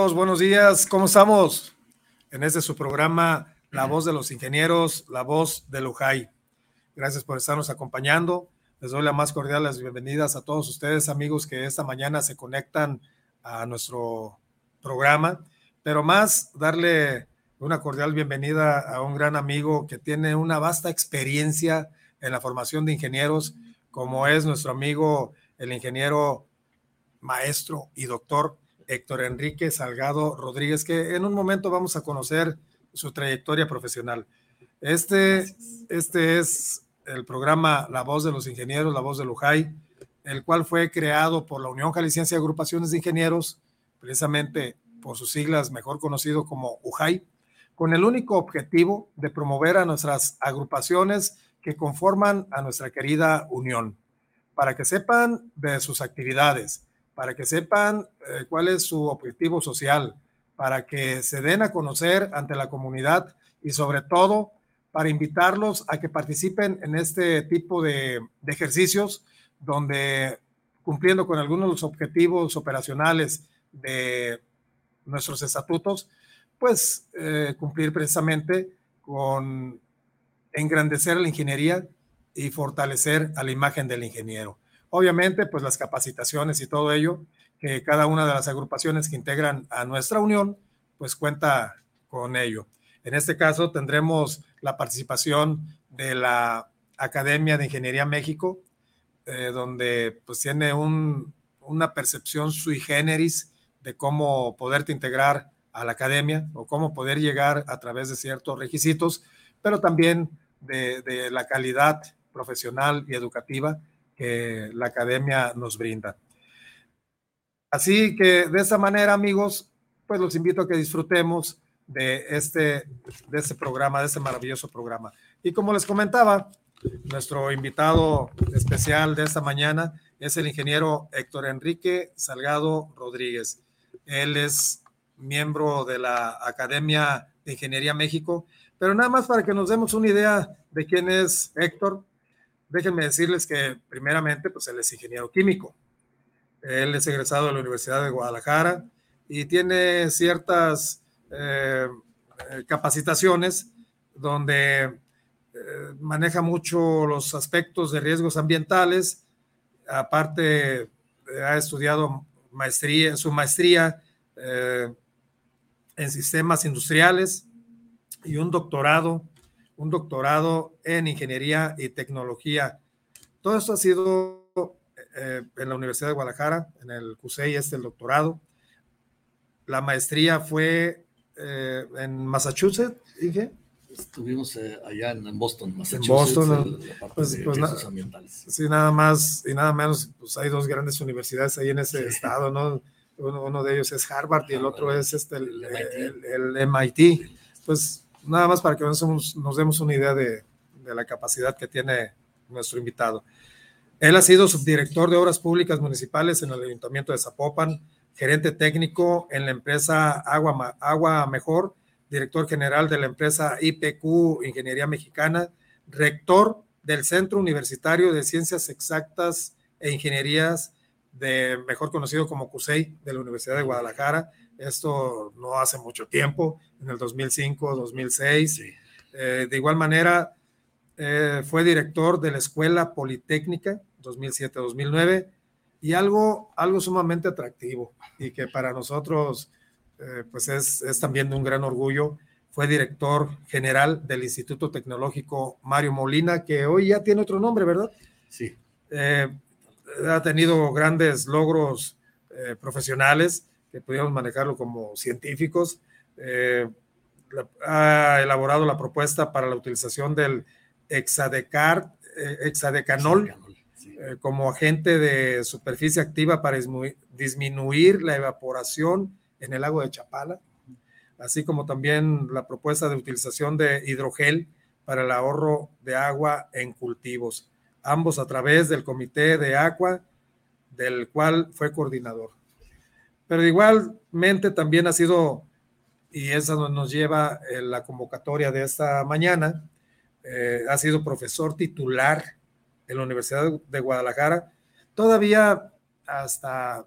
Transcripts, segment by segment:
Buenos días, ¿cómo estamos? En este su programa La Voz de los Ingenieros, La Voz de Lujay. Gracias por estarnos acompañando. Les doy la más cordial las bienvenidas a todos ustedes, amigos, que esta mañana se conectan a nuestro programa, pero más darle una cordial bienvenida a un gran amigo que tiene una vasta experiencia en la formación de ingenieros, como es nuestro amigo el ingeniero maestro y doctor Héctor Enrique Salgado Rodríguez, que en un momento vamos a conocer su trayectoria profesional. Este, este es el programa La Voz de los Ingenieros, La Voz de Lujay, el cual fue creado por la Unión Jalisciense de Agrupaciones de Ingenieros, precisamente por sus siglas mejor conocido como UJAI, con el único objetivo de promover a nuestras agrupaciones que conforman a nuestra querida Unión, para que sepan de sus actividades, para que sepan eh, cuál es su objetivo social, para que se den a conocer ante la comunidad y sobre todo para invitarlos a que participen en este tipo de, ejercicios donde cumpliendo con algunos de los objetivos operacionales de nuestros estatutos, pues eh, cumplir precisamente con engrandecer la ingeniería y fortalecer a la imagen del ingeniero. Obviamente, pues las capacitaciones y todo ello, que cada una de las agrupaciones que integran a nuestra unión, pues cuenta con ello. En este caso tendremos la participación de la Academia de Ingeniería México, eh, donde pues tiene un, una percepción sui generis de cómo poderte integrar a la academia o cómo poder llegar a través de ciertos requisitos, pero también de, de la calidad profesional y educativa que la academia nos brinda. Así que de esa manera, amigos, pues los invito a que disfrutemos de este, de este programa, de este maravilloso programa. Y como les comentaba, nuestro invitado especial de esta mañana es el ingeniero Héctor Enrique Salgado Rodríguez. Él es miembro de la Academia de Ingeniería México, pero nada más para que nos demos una idea de quién es Héctor, déjenme decirles que primeramente, pues él es ingeniero químico. Él es egresado de la Universidad de Guadalajara y tiene ciertas eh, eh, capacitaciones donde eh, maneja mucho los aspectos de riesgos ambientales. Aparte, ha estudiado maestría, su maestría en sistemas industriales y un doctorado, un doctorado en ingeniería y tecnología. Todo esto ha sido eh, en la Universidad de Guadalajara, en el CUSEI, este el doctorado. La maestría fue eh, en Massachusetts, dije. Estuvimos eh, allá en, Boston, Massachusetts. En Boston, pues, pues ambientales. Sí, nada más y nada menos, pues hay dos grandes universidades ahí en ese estado, ¿no? Uno, de ellos es Harvard y el otro es este, el, MIT. Pues nada más para que nos, nos demos una idea de, de la capacidad que tiene nuestro invitado. Él ha sido subdirector de Obras Públicas Municipales en el Ayuntamiento de Zapopan, gerente técnico en la empresa Agua, Agua Mejor, director general de la empresa IPQ Ingeniería Mexicana, rector del Centro Universitario de Ciencias Exactas e Ingenierías, de, mejor conocido como CUSEI, de la Universidad de Guadalajara. Esto no hace mucho tiempo, en el 2005, 2006. Eh, de igual manera, eh, fue director de la Escuela Politécnica 2007-2009, y algo, algo sumamente atractivo y que para nosotros eh, pues es, es, también de un gran orgullo. Fue director general del Instituto Tecnológico Mario Molina, que hoy ya tiene otro nombre, ¿verdad? Sí. Eh, ha tenido grandes logros eh, profesionales que podríamos manejarlo como científicos. ha elaborado la propuesta para la utilización del hexadecar, hexadecanol eh, como agente de superficie activa para disminuir la evaporación en el lago de Chapala, así como también la propuesta de utilización de hidrogel para el ahorro de agua en cultivos, ambos a través del Comité de Agua, del cual fue coordinador. Pero igualmente también ha sido, y eso nos lleva en la convocatoria de esta mañana, eh, ha sido profesor titular en la Universidad de Guadalajara. Todavía hasta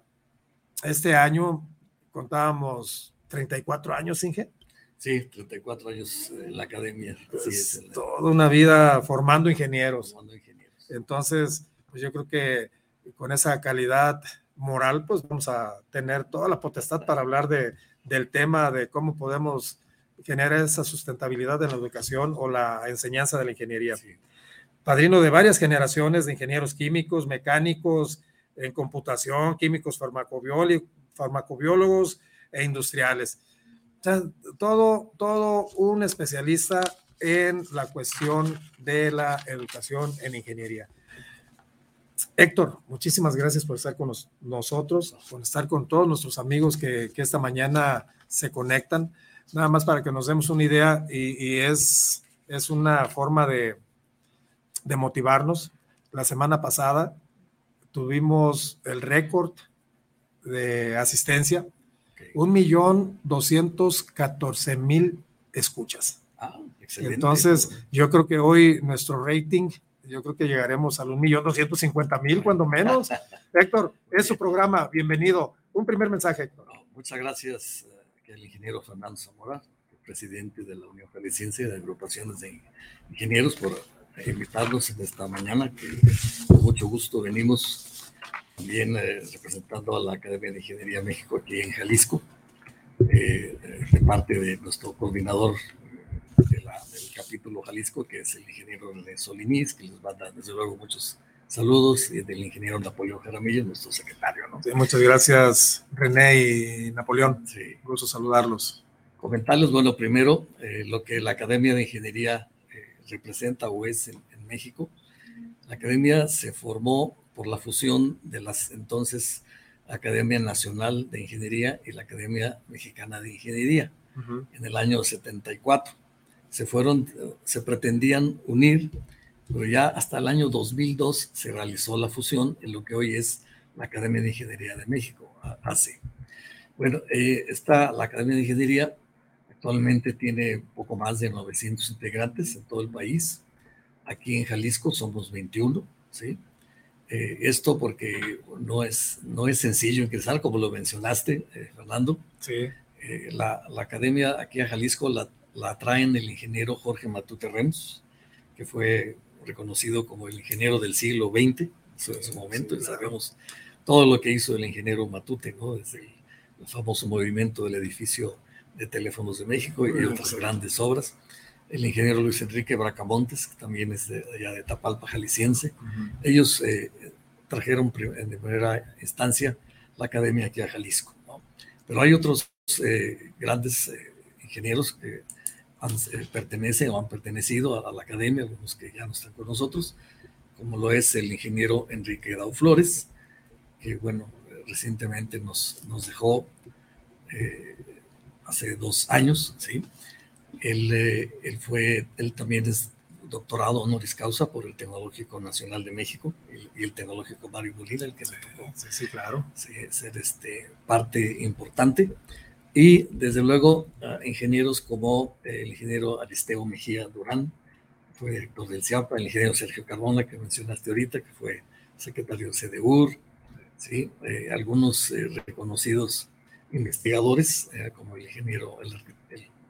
este año contábamos 34 años, Inge. Sí, 34 años en la academia. es, toda una vida formando ingenieros. formando ingenieros. Entonces, pues yo creo que con esa calidad moral, pues vamos a tener toda la potestad para hablar de, del tema de cómo podemos generar esa sustentabilidad en la educación o la enseñanza de la ingeniería. Sí padrino de varias generaciones de ingenieros químicos, mecánicos, en computación, químicos farmacobiólogos e industriales. todo, todo un especialista en la cuestión de la educación en ingeniería. Héctor, muchísimas gracias por estar con nosotros, por estar con todos nuestros amigos que, esta mañana se conectan. Nada más para que nos demos una idea y, es, es una forma de, de motivarnos. La semana pasada tuvimos el récord de asistencia, un millón doscientos catorce mil escuchas. Ah, Entonces, yo creo que hoy nuestro rating, yo creo que llegaremos al un millón doscientos cincuenta mil, cuando menos. Héctor, es su programa, bienvenido. Un primer mensaje, Héctor. muchas gracias, eh, el ingeniero Fernando Zamora, presidente de la Unión Jalisciense de Agrupaciones de Ingenieros, por invitarnos en esta mañana, que con mucho gusto venimos también eh, representando a la Academia de Ingeniería México aquí en Jalisco, eh, de parte de nuestro coordinador del capítulo Jalisco, que es el ingeniero Soliniz, que les va a dar desde luego muchos Saludos del ingeniero Napoleón Jaramillo, nuestro secretario. ¿no? muchas gracias, René y Napoleón. Sí. Gusto saludarlos. Comentarles, bueno, primero, eh, lo que la Academia de Ingeniería eh, representa o es en, en, México. La Academia se formó por la fusión de las entonces Academia Nacional de Ingeniería y la Academia Mexicana de Ingeniería en el año 74. Se fueron, se pretendían unir, pero ya hasta el año 2002 se realizó la fusión en lo que hoy es la Academia de Ingeniería de México, ACE. Bueno, eh, está la Academia de Ingeniería actualmente tiene poco más de 900 integrantes en todo el país. Aquí en Jalisco somos 21, ¿sí? Eh, esto porque no es, no es sencillo ingresar, como lo mencionaste, eh, Fernando. Sí. Eh, la, la, academia aquí a Jalisco la, la traen el ingeniero Jorge Matute Rems, que fue reconocido como el ingeniero del siglo XX en su, momento, y sabemos todo lo que hizo el ingeniero Matute, ¿no? desde el, famoso movimiento del edificio de teléfonos de México y, otras grandes obras el ingeniero Luis Enrique Bracamontes, que también es de allá de Tapalpa, jalisciense. Ellos eh, trajeron en primera instancia la academia aquí a Jalisco. Pero hay otros eh, grandes eh, ingenieros que pertenecen o han pertenecido a, la academia, algunos que ya no están con nosotros, como lo es el ingeniero Enrique Dau Flores, que bueno, recientemente nos, nos dejó hace dos años, ¿sí? Él, eh, él, fue, él también es doctorado honoris causa por el Tecnológico Nacional de México y, el Tecnológico Mario Molina, el que sí, sí, claro. ser este, parte importante. Y desde luego ingenieros como el ingeniero Aristeo Mejía Durán, fue director del CIAPA, el ingeniero Sergio Carbona, que mencionaste ahorita, que fue secretario de CDUR, ¿sí? Eh, algunos eh, reconocidos investigadores, como el ingeniero, el,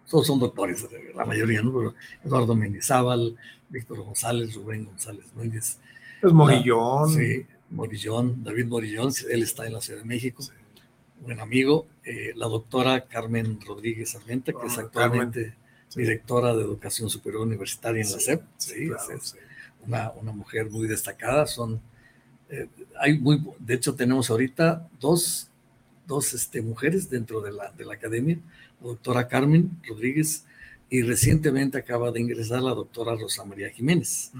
todos son doctores, la mayoría, ¿no? Pero Eduardo Mendizábal, Víctor González, Rubén González Núñez. Pues Morillón. sí, Morillón, David Morillón, él está en la Ciudad de México, buen amigo. Eh, la doctora Carmen Rodríguez Armenta, que es ah, actualmente directora de Educación Superior Universitaria en la SEP. Sí, es, Una, una, mujer muy destacada. Son, eh, hay muy, de hecho, tenemos ahorita dos, dos este, mujeres dentro de la, de la academia doctora Carmen Rodríguez y recientemente acaba de ingresar la doctora Rosa María Jiménez.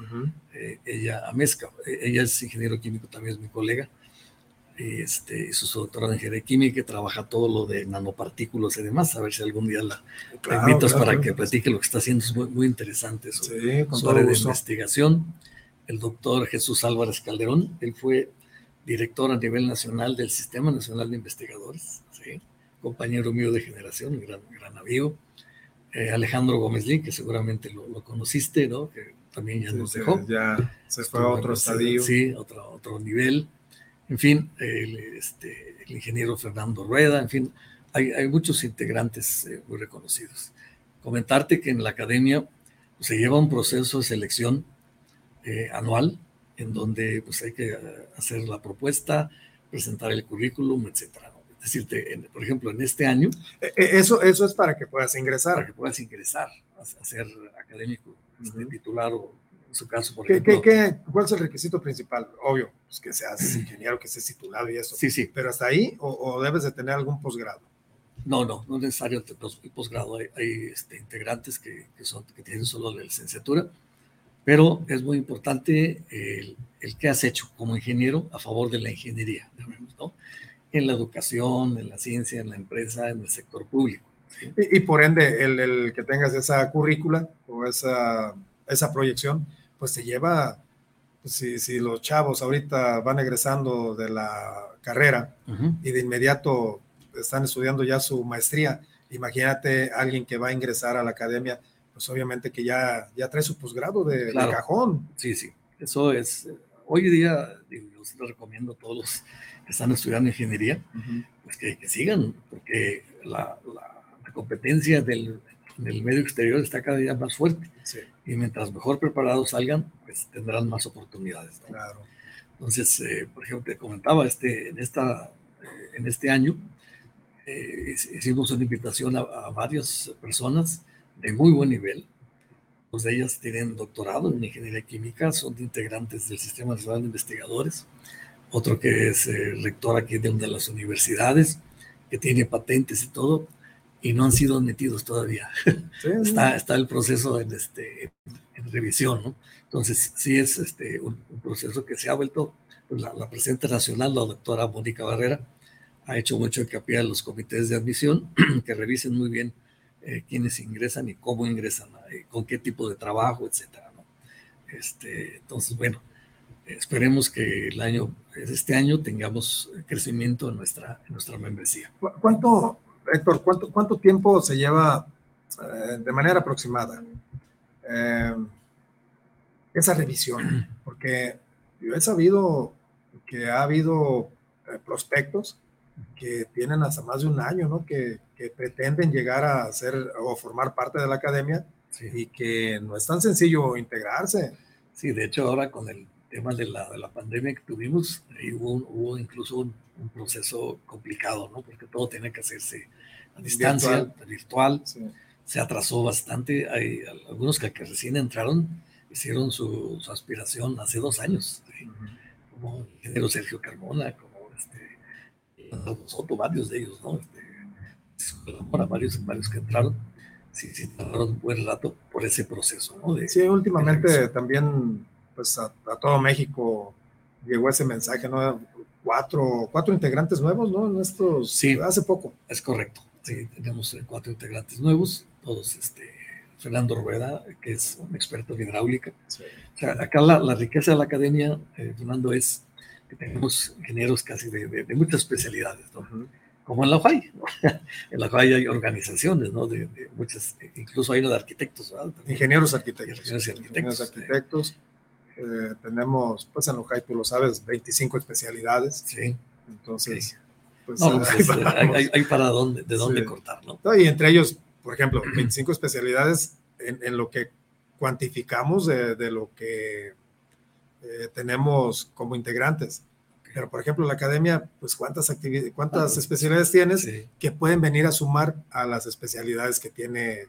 Eh, ella, Amezca, eh, ella es ingeniero químico, también es mi colega. Este, es su doctora de ingeniería química, que trabaja todo lo de nanopartículas y demás. A ver si algún día la, invitas para que platique lo que está haciendo. Es muy, muy interesante su, su área de investigación. El doctor Jesús Álvarez Calderón, él fue director a nivel nacional del Sistema Nacional de Investigadores. ¿sí? compañero mío de generación, un gran, gran amigo. Eh, Alejandro Gómez Lin, que seguramente lo, conociste, ¿no? Que también ya nos dejó. Ya se fue a otro estadio. Sí, otro, otro nivel. En fin, el, este, el ingeniero Fernando Rueda, en fin, hay, hay muchos integrantes eh, muy reconocidos. Comentarte que en la academia pues, se lleva un proceso de selección eh, anual en donde pues, hay que hacer la propuesta, presentar el currículum, etcétera decirte, por ejemplo, en este año. E, e, eso, eso es para que puedas ingresar. Para que puedas ingresar a, ser académico, uh titular o su caso, por ¿Qué, ejemplo. ¿qué, cuál es el requisito principal? Obvio, pues que seas ingeniero, que estés titulado y eso. Sí, sí. Pero hasta ahí, o, debes de tener algún posgrado. No, no, no es necesario el posgrado. Hay, hay este, integrantes que, que, son, que tienen solo la licenciatura, pero es muy importante el, el que has hecho como ingeniero a favor de la ingeniería, ¿no? en la educación, en la ciencia, en la empresa, en el sector público. Y, por ende, el, el, que tengas esa currícula o esa, esa proyección, pues te lleva, pues si, si, los chavos ahorita van egresando de la carrera y de inmediato están estudiando ya su maestría, imagínate alguien que va a ingresar a la academia, pues obviamente que ya, ya trae su posgrado de, cajón. Sí, sí, eso es, hoy día, yo se lo recomiendo a todos los que están estudiando ingeniería, pues que, sigan, porque la, la, competencia del, del, medio exterior está cada día más fuerte. Y mientras mejor preparados salgan, pues tendrán más oportunidades. Claro. Entonces, eh, por ejemplo, te comentaba, este, en, esta, eh, en este año eh, hicimos una invitación a, a, varias personas de muy buen nivel, dos de ellas tienen doctorado en ingeniería química, son integrantes del Sistema Nacional de Investigadores, otro que es eh, rector aquí de una de las universidades, que tiene patentes y todo, y no han sido admitidos todavía. está, está el proceso en, este, en revisión, ¿no? Entonces, sí es este, un, proceso que se ha vuelto, pues, la, la presidenta nacional, la doctora Mónica Barrera, ha hecho mucho hincapié a los comités de admisión que revisen muy bien eh, quiénes ingresan y cómo ingresan, eh, con qué tipo de trabajo, etcétera. ¿no? Este, entonces, bueno, esperemos que el año, este año tengamos crecimiento en nuestra, en nuestra membresía. ¿Cuánto, Héctor, cuánto, cuánto tiempo se lleva eh, de manera aproximada? esa revisión, porque yo he sabido que ha habido eh, prospectos que tienen hasta más de un año, ¿no? Que, que pretenden llegar a ser o formar parte de la academia y que no es tan sencillo integrarse. Sí, de hecho ahora con el tema de la, de la pandemia que tuvimos, hubo, hubo incluso un, proceso complicado, ¿no? Porque todo tiene que hacerse a distancia, virtual. Se atrasó bastante. Hay algunos que, que recién entraron hicieron su, aspiración hace dos años, como el ingeniero Sergio Carmona, como este, Soto, varios de ellos, ¿no? Este, varios, varios que entraron, sí, sí, tardaron un buen rato por ese proceso, ¿no? sí, últimamente también, pues a, todo México llegó ese mensaje, ¿no? Cuatro, cuatro integrantes nuevos, ¿no? En estos, sí, hace poco. Es correcto, sí, tenemos cuatro integrantes nuevos, todos este, Fernando Rueda, que es un experto en hidráulica. O sea, acá la, riqueza de la academia, eh, Fernando, es que tenemos ingenieros casi de, muchas especialidades, ¿no? como en la UAI. en la UAI hay organizaciones, ¿no? De, muchas, incluso hay uno de arquitectos. Ingenieros arquitectos. Ingenieros arquitectos. arquitectos. Eh, tenemos, pues en la UAI, tú lo sabes, 25 especialidades. Sí. Entonces, pues, pues hay, para dónde, de dónde cortar, ¿no? Y entre ellos, por ejemplo, 25 especialidades en, lo que cuantificamos de, lo que eh, tenemos como integrantes. Pero, por ejemplo, la academia, pues, ¿cuántas, actividades, cuántas especialidades tienes que pueden venir a sumar a las especialidades que tiene,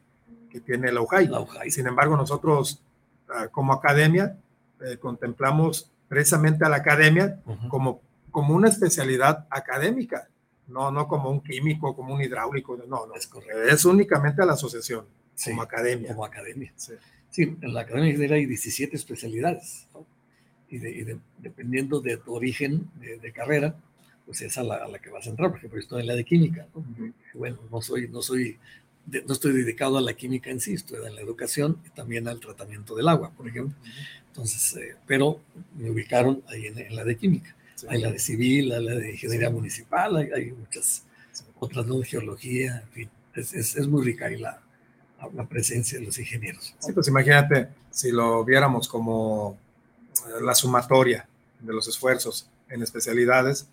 que tiene la UJAI? Sin embargo, nosotros, ah, como academia, eh, contemplamos precisamente a la academia como, como una especialidad académica no, no como un químico, como un hidráulico, no, no, es, es únicamente a la asociación, como academia. Como academia. Sí. en la academia hay 17 especialidades, y, dependiendo de tu origen de, carrera, pues es a la, a la, que vas a entrar, por ejemplo, estoy en la de química, bueno, no soy, no soy, no estoy dedicado a la química en sí, estoy en la educación y también al tratamiento del agua, por ejemplo. Entonces, eh, pero me ubicaron ahí en la de química. Hay la de civil, hay la de ingeniería municipal, hay, muchas otras, ¿no? De geología, en fin. Es, es, muy rica ahí la, la, presencia de los ingenieros. Sí, pues imagínate si lo viéramos como eh, la sumatoria de los esfuerzos en especialidades,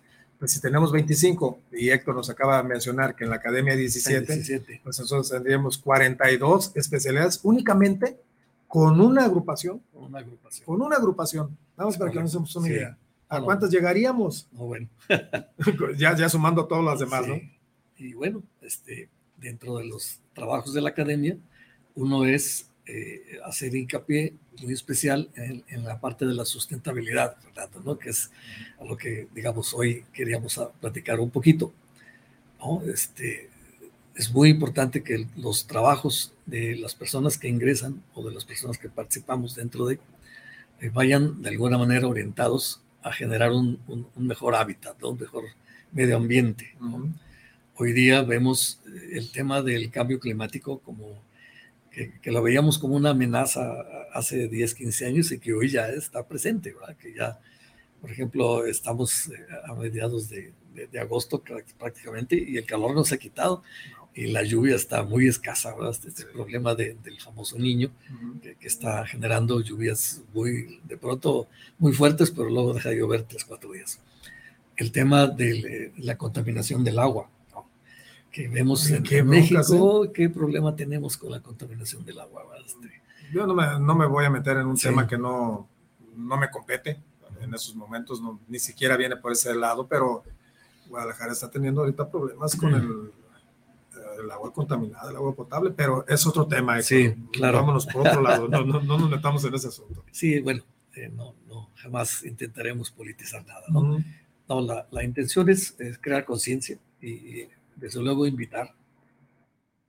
si tenemos 25 y Héctor nos acaba de mencionar que en la academia hay 17, 17. pues nosotros tendríamos 42 especialidades únicamente con una agrupación. Con una agrupación. Con una agrupación. Vamos para que nos demos una idea. ¿A cuántas llegaríamos? No, bueno. ya, ya sumando todas las demás, ¿no? Y bueno, este, dentro de los trabajos de la academia, uno es eh, hacer hincapié muy especial en, la parte de la sustentabilidad, ¿no? que es a lo que, digamos, hoy queríamos platicar un poquito. ¿no? Este, es muy importante que los trabajos de las personas que ingresan o de las personas que participamos dentro de eh, vayan de alguna manera orientados a generar un, mejor hábitat, un mejor medio ambiente. Hoy día vemos el tema del cambio climático como que, lo veíamos como una amenaza hace 10, 15 años y que hoy ya está presente, que ya, por ejemplo, estamos eh, a mediados de, agosto prácticamente y el calor no se ha quitado y la lluvia está muy escasa, ¿verdad? Este, este problema del famoso niño que, está generando lluvias muy, de pronto, muy fuertes, pero luego deja de llover tres, cuatro días. El tema de la contaminación del agua, que vemos en, México, ¿qué problema tenemos con la contaminación del agua? Este, Yo no me, no me, voy a meter en un tema que no, no me compete en esos momentos, no, ni siquiera viene por ese lado, pero Guadalajara está teniendo ahorita problemas con el el agua contaminada, el agua potable, pero es otro tema. Sí, claro. Vámonos por otro lado, no, no, no, nos metamos en ese asunto. Sí, bueno, eh, no, no, jamás intentaremos politizar nada, ¿no? No, la, la, intención es, crear conciencia y, desde luego invitar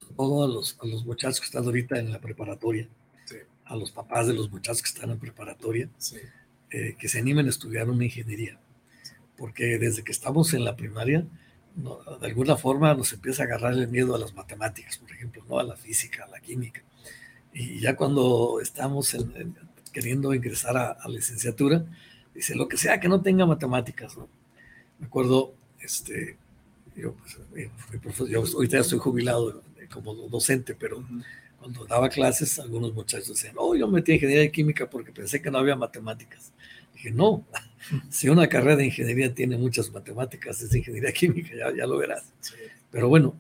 a todos los, a los muchachos que están ahorita en la preparatoria, a los papás de los muchachos que están en preparatoria, eh, que se animen a estudiar una ingeniería. Porque desde que estamos en la primaria, de alguna forma nos empieza a agarrar el miedo a las matemáticas, por ejemplo, ¿no? a la física, a la química. Y ya cuando estamos queriendo ingresar a, a, licenciatura, dice lo que sea que no tenga matemáticas. ¿no? Me acuerdo, este, yo, pues, eh, yo ahorita estoy jubilado como docente, pero cuando daba clases, algunos muchachos decían, oh, yo metí ingeniería química porque pensé que no había matemáticas. Dije, no, si una carrera de ingeniería tiene muchas matemáticas, es ingeniería química, ya, ya lo verás. Pero bueno,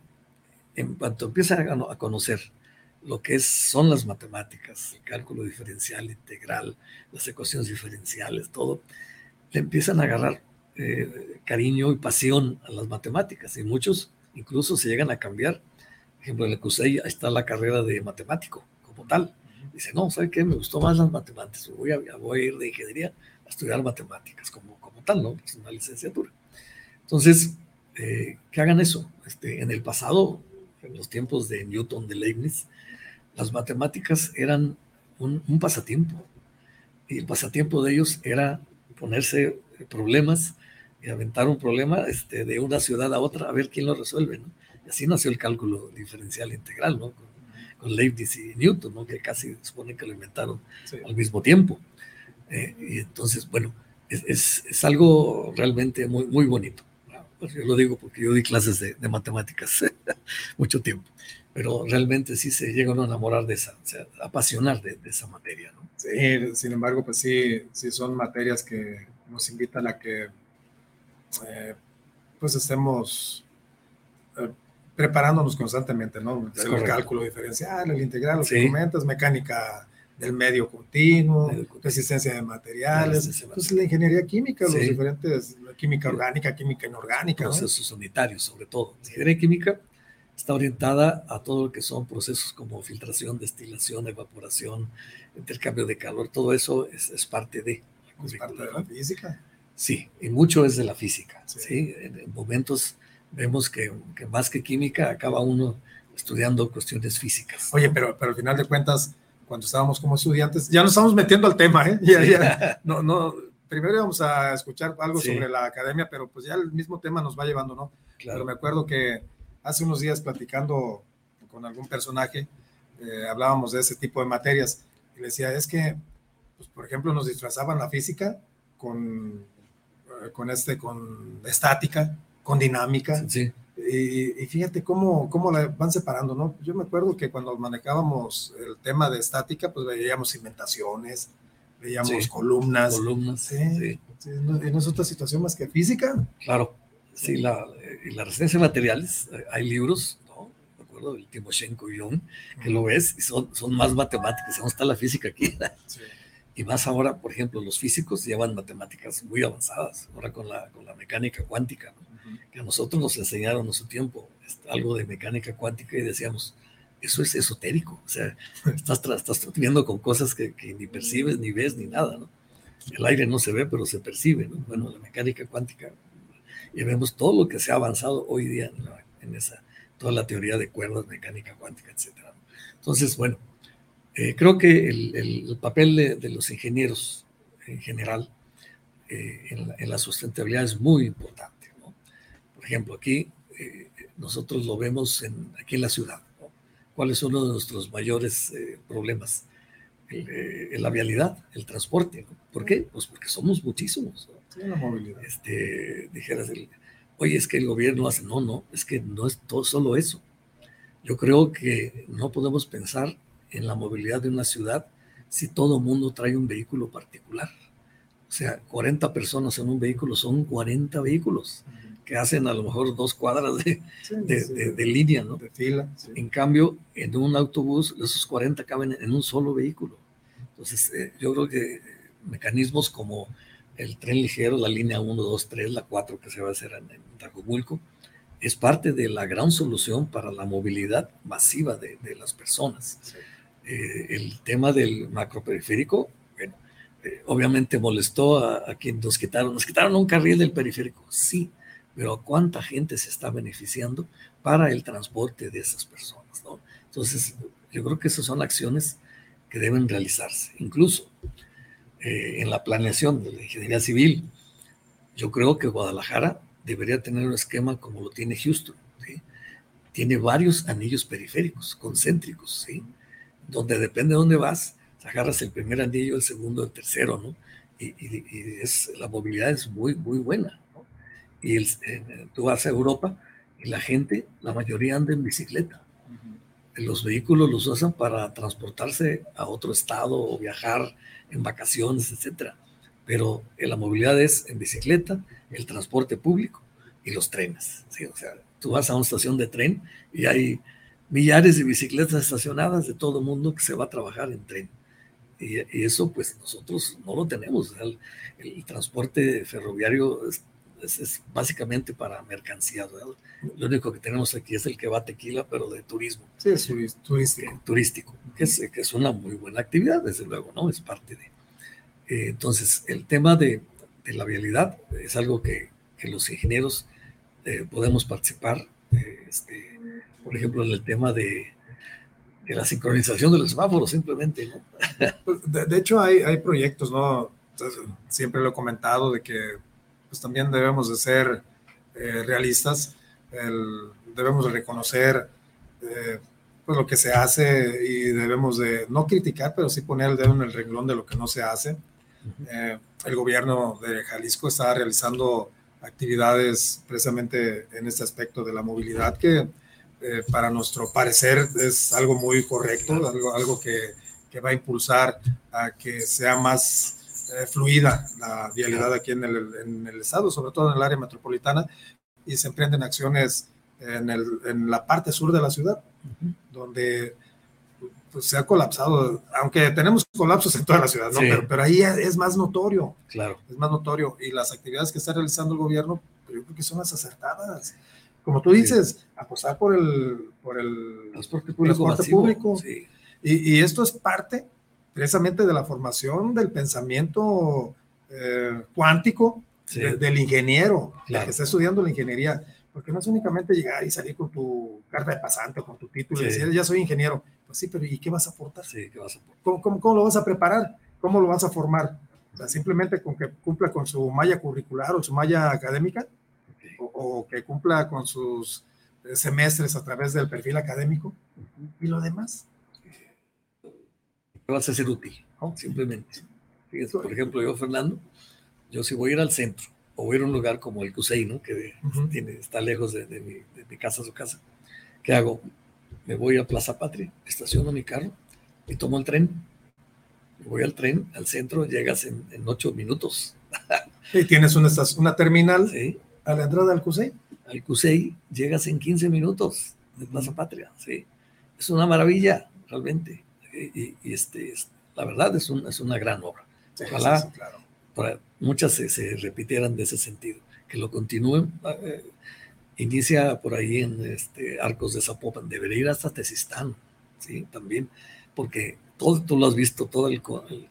en cuanto empiezan a, conocer lo que es, son las matemáticas, el cálculo diferencial, integral, las ecuaciones diferenciales, todo, le empiezan a agarrar eh, cariño y pasión a las matemáticas. Y muchos incluso se llegan a cambiar ejemplo, en el CUSEI está la carrera de matemático como tal. Dice, no, ¿sabe qué? Me gustó más las matemáticas. Voy a, voy a ir de ingeniería a estudiar matemáticas como, como tal, ¿no? Es una licenciatura. Entonces, eh, que hagan eso. Este, en el pasado, en los tiempos de Newton, de Leibniz, las matemáticas eran un, un pasatiempo. Y el pasatiempo de ellos era ponerse problemas aventar un problema este, de una ciudad a otra a ver quién lo resuelve. ¿no? Y así nació el cálculo diferencial integral, ¿no? Con, Leibniz y Newton, ¿no? Que casi supone que lo inventaron al mismo tiempo. Eh, y entonces, bueno, es, es, algo realmente muy, muy bonito. Pues yo lo digo porque yo di clases de, de matemáticas mucho tiempo, pero realmente sí se llega a enamorar de esa, o sea, apasionar de, de, esa materia, ¿no? Sí, sin embargo, pues sí, sí son materias que nos invitan a que eh, pues estemos eh, preparándonos constantemente, ¿no? El cálculo diferencial, el integral, lo que comentas, mecánica del medio continuo, resistencia de materiales, entonces la ingeniería química, los diferentes, química orgánica, química inorgánica. Procesos sanitarios, sobre todo. La ingeniería química está orientada a todo lo que son procesos como filtración, destilación, evaporación, intercambio de calor, todo eso es, parte de. Es parte de la física. Sí, y mucho es de la física. ¿sí? En momentos vemos que, más que química acaba uno estudiando cuestiones físicas. Oye, pero, pero al final de cuentas, cuando estábamos como estudiantes, ya nos estamos metiendo al tema, ¿eh? Ya, ya, no, no, primero íbamos a escuchar algo sobre la academia, pero pues ya el mismo tema nos va llevando, ¿no? Claro. Pero me acuerdo que hace unos días platicando con algún personaje, eh, hablábamos de ese tipo de materias y le decía, es que, pues, por ejemplo, nos disfrazaban la física con, con, este, con estática, con dinámica. Sí. Y, fíjate cómo, cómo la van separando, ¿no? Yo me acuerdo que cuando manejábamos el tema de estática, pues veíamos cimentaciones, veíamos columnas. Columnas, sí. sí. no, es otra situación más que física. Claro, sí, la, la resistencia de materiales, eh, hay libros, ¿no? Me acuerdo del Timoshenko y Jung, que lo ves y son, son más matemáticas, ¿dónde está la física aquí? Sí. Y más ahora, por ejemplo, los físicos llevan matemáticas muy avanzadas, ahora con la, con la mecánica cuántica, que a nosotros nos enseñaron en su tiempo algo de mecánica cuántica y decíamos, eso es esotérico, o sea, estás, estás viendo con cosas que, que, ni percibes, ni ves, ni nada, ¿no? El aire no se ve, pero se percibe, ¿no? Bueno, la mecánica cuántica, y vemos todo lo que se ha avanzado hoy día en, en esa, toda la teoría de cuerdas, mecánica cuántica, etcétera. Entonces, bueno, eh, creo que el, el papel de, de, los ingenieros en general eh, en, la, en, la, sustentabilidad es muy importante. ¿no? Por ejemplo, aquí eh, nosotros lo vemos en, aquí en la ciudad. ¿no? ¿Cuál es uno de nuestros mayores eh, problemas? El, la vialidad, el transporte. ¿no? ¿Por qué? Pues porque somos muchísimos. Sí, la movilidad. Este, dijeras, el, oye, es que el gobierno hace, no, no, es que no es todo solo eso. Yo creo que no podemos pensar en la movilidad de una ciudad si todo mundo trae un vehículo particular. O sea, 40 personas en un vehículo son 40 vehículos que hacen a lo mejor dos cuadras de, sí, de, sí. de, de línea, ¿no? De fila. Sí. En cambio, en un autobús, esos 40 caben en un solo vehículo. Entonces, eh, yo creo que mecanismos como el tren ligero, la línea 1, 2, 3, la 4 que se va a hacer en, en Tacomulco, es parte de la gran solución para la movilidad masiva de, las personas. Eh, el tema del macroperiférico, bueno, eh, obviamente molestó a, a quien nos quitaron, nos quitaron un carril del periférico, sí, pero ¿cuánta gente se está beneficiando para el transporte de esas personas? ¿no? Entonces, yo creo que esas son acciones que deben realizarse. Incluso eh, en la planeación de la ingeniería civil, yo creo que Guadalajara debería tener un esquema como lo tiene Houston. Tiene varios anillos periféricos, concéntricos, ¿sí? Donde depende de dónde vas, agarras el primer anillo, el segundo, el tercero, ¿no? Y, es, la movilidad es muy, muy buena. ¿no? Y eh, tú vas a Europa y la gente, la mayoría anda en bicicleta. Los vehículos los usan para transportarse a otro estado o viajar en vacaciones, etcétera. Pero la movilidad es en bicicleta, el transporte público y los trenes. ¿sí? O sea, tú vas a una estación de tren y hay millares de bicicletas estacionadas de todo el mundo que se va a trabajar en tren. Y, eso pues nosotros no lo tenemos. El, transporte ferroviario es, es, básicamente para mercancías. Lo único que tenemos aquí es el que va a tequila, pero de turismo. Sí, es turístico. Eh, turístico, que es, que es, una muy buena actividad, desde luego, ¿no? Es parte de... Eh, entonces, el tema de, de, la vialidad es algo que, que los ingenieros eh, podemos participar, este, por ejemplo, en el tema de, de, la sincronización de los semáforos, simplemente. ¿no? Pues, de, hecho, hay, hay proyectos, ¿no? siempre lo he comentado, de que pues también debemos de ser realistas debemos de reconocer eh, pues lo que se hace y debemos de no criticar, pero sí poner el dedo en el renglón de lo que no se hace. Eh, el gobierno de Jalisco está realizando actividades precisamente en este aspecto de la movilidad que eh, para nuestro parecer es algo muy correcto, algo, algo que, que va a impulsar a que sea más fluida la vialidad aquí en el, en el, estado, sobre todo en el área metropolitana, y se emprenden acciones en, el, en la parte sur de la ciudad, donde pues, se ha colapsado, aunque tenemos colapsos en toda la ciudad, ¿no? pero, ahí es más notorio. Claro. Es más notorio. Y las actividades que está realizando el gobierno, yo creo que son las acertadas. Como tú dices, apostar por el, por el transporte público. público. Y, y, esto es parte precisamente de la formación del pensamiento eh, cuántico del ingeniero, que está estudiando la ingeniería, porque no es únicamente llegar y salir con tu carta de pasante o con tu título y decir, ya soy ingeniero. Pues sí, pero ¿y qué vas a aportar? Sí, ¿qué vas a aportar? ¿Cómo, cómo, lo vas a preparar? ¿Cómo lo vas a formar? O sea, simplemente con que cumpla con su malla curricular o su malla académica, o, que cumpla con sus eh, semestres a través del perfil académico, y lo demás. Vas a ser útil, simplemente. Fíjate, por ejemplo, yo, Fernando, yo si voy a ir al centro o voy a ir a un lugar como el Cusey, ¿no? que tiene, está lejos de, mi, de, mi, casa, su casa, ¿qué hago? Me voy a Plaza Patria, estaciono mi carro y tomo el tren. voy al tren, al centro, llegas en, ocho minutos. y tienes una, una terminal a la entrada del Cusey. Al Cusey llegas en 15 minutos de Plaza Patria, sí. Es una maravilla, realmente. Y, este, la verdad es, es una gran obra. Ojalá claro muchas se, repitieran de ese sentido, que lo continúen. Eh, inicia por ahí en este, Arcos de Zapopan, debería ir hasta Tezistán, ¿sí? También, porque todo, tú lo has visto, todo el,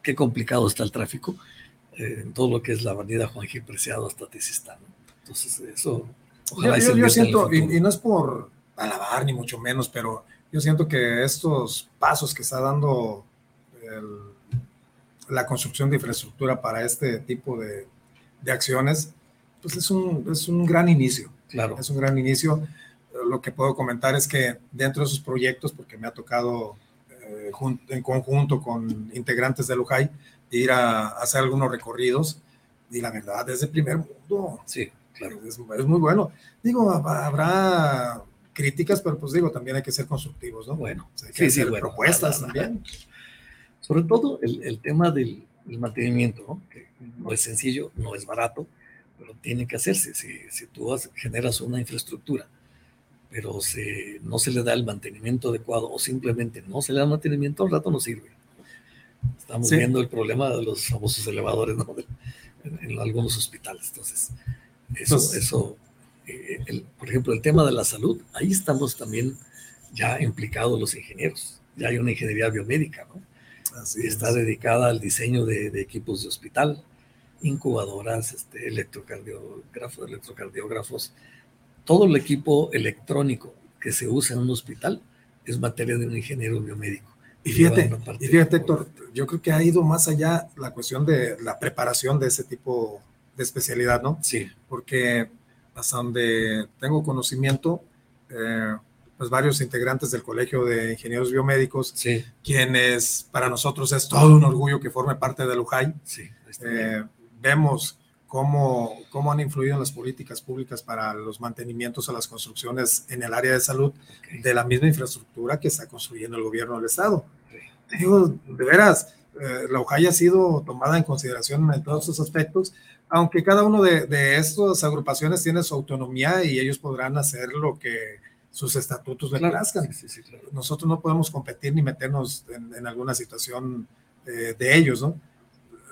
qué complicado está el tráfico eh, en todo lo que es la avenida Juan Gil Preciado hasta Tezistán. Entonces, eso... Ojalá yo, yo, siento, y, no es por alabar ni mucho menos, pero yo siento que estos pasos que está dando el la construcción de infraestructura para este tipo de, de acciones, pues es un, es un gran inicio. Claro. Es un gran inicio. Lo que puedo comentar es que dentro de esos proyectos, porque me ha tocado eh, en conjunto con integrantes de Lujay, ir a, hacer algunos recorridos, y la verdad, es de primer mundo. Sí, claro. Es, es, muy bueno. Digo, habrá críticas, pero pues digo, también hay que ser constructivos, ¿no? Bueno, hay que hacer propuestas también. Sobre todo el, tema del, mantenimiento, que no es sencillo, no es barato, pero tiene que hacerse. Si, si tú generas una infraestructura, pero se, no se le da el mantenimiento adecuado o simplemente no se le da mantenimiento, al rato no sirve. Estamos viendo el problema de los famosos elevadores en, algunos hospitales. Entonces, eso, eso eh, por ejemplo, el tema de la salud, ahí estamos también ya implicados los ingenieros. Ya hay una ingeniería biomédica, ¿no? Así está dedicada al diseño de, equipos de hospital, incubadoras, este, electrocardiógrafos, electrocardiógrafos, todo el equipo electrónico que se usa en un hospital es materia de un ingeniero biomédico. Y fíjate, y fíjate, Héctor, yo creo que ha ido más allá la cuestión de la preparación de ese tipo de especialidad, ¿no? Sí. Porque hasta donde tengo conocimiento, eh, pues varios integrantes del Colegio de Ingenieros Biomédicos, sí. quienes para nosotros es todo un orgullo que forme parte del UJAI. Sí, eh, vemos cómo, cómo han influido en las políticas públicas para los mantenimientos a las construcciones en el área de salud de la misma infraestructura que está construyendo el gobierno del Estado. Digo, de veras, eh, la UJAI ha sido tomada en consideración en todos esos aspectos, aunque cada uno de, de estas agrupaciones tiene su autonomía y ellos podrán hacer lo que sus estatutos le plazcan. Nosotros no podemos competir ni meternos en, alguna situación eh, de ellos, ¿no?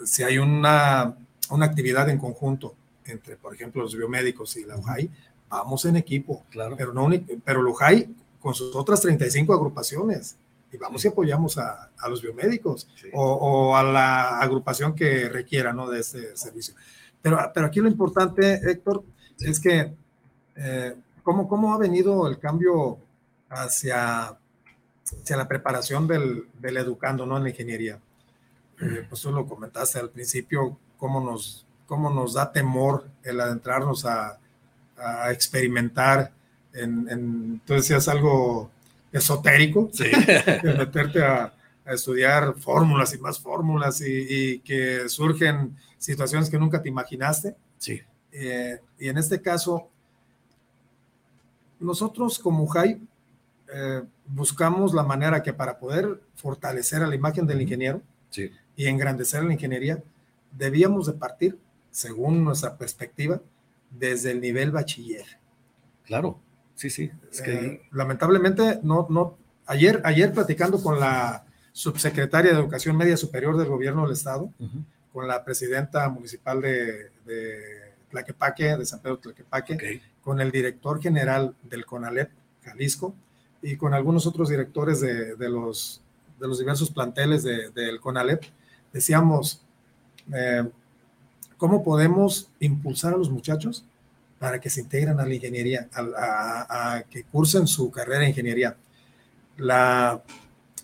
Si hay una una actividad en conjunto entre, por ejemplo, los biomédicos y la UJAI, vamos en equipo. Claro. Pero, no, pero la UJAI con sus otras 35 agrupaciones y vamos y apoyamos a, a los biomédicos o, a la agrupación que requiera ¿no? de ese servicio. Pero, pero aquí lo importante, Héctor, es que eh, ¿cómo, ¿cómo, ha venido el cambio hacia, hacia la preparación del, del educando ¿no? en la ingeniería. Eh, pues tú lo comentaste al principio, cómo nos, cómo nos da temor el adentrarnos a, a experimentar en, en, tú decías algo esotérico, sí. de meterte a, a, estudiar fórmulas y más fórmulas y, y, que surgen situaciones que nunca te imaginaste. Sí. Eh, y en este caso, nosotros como JAI eh, buscamos la manera que para poder fortalecer a la imagen del ingeniero sí. y engrandecer la ingeniería, debíamos de partir, según nuestra perspectiva, desde el nivel bachiller. Claro, sí, sí. Es que... Eh, lamentablemente, no, no, ayer, ayer platicando con la subsecretaria de Educación Media Superior del Gobierno del Estado, uh -huh. Con la presidenta municipal de, de Tlaquepaque, de San Pedro Tlaquepaque, okay. con el director general del CONALEP, Jalisco, y con algunos otros directores de, de los, de los diversos planteles de, del CONALEP, decíamos, eh, ¿cómo podemos impulsar a los muchachos para que se integren a la ingeniería, a, a, a, que cursen su carrera de ingeniería? La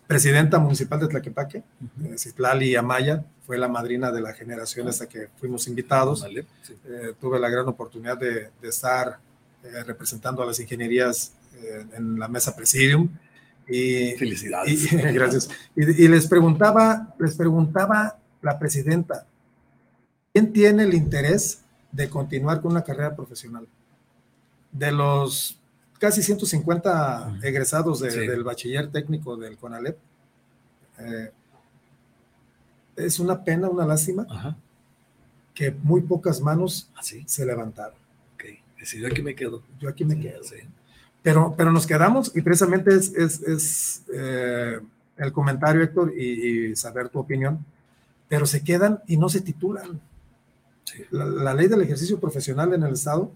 presidenta municipal de Tlaquepaque, -huh. Citlali Amaya, fue la madrina de la generación hasta que fuimos invitados. Vale, sí. eh, tuve la gran oportunidad de, de estar eh, representando a las ingenierías eh, en la mesa presidium. Y, Felicidades. Y, gracias. Y, y, les preguntaba, les preguntaba la presidenta, ¿quién tiene el interés de continuar con una carrera profesional? De los casi 150 egresados de, sí. del bachiller técnico del CONALEP, eh, es una pena, una lástima, Ajá. que muy pocas manos ¿Así? se levantaron. Okay. Si yo aquí me quedo. Yo aquí me quedo. Sí. Pero, pero nos quedamos y precisamente es, es, es eh, el comentario, Héctor, y, y, saber tu opinión, pero se quedan y no se titulan. Sí. La, la, ley del ejercicio profesional en el Estado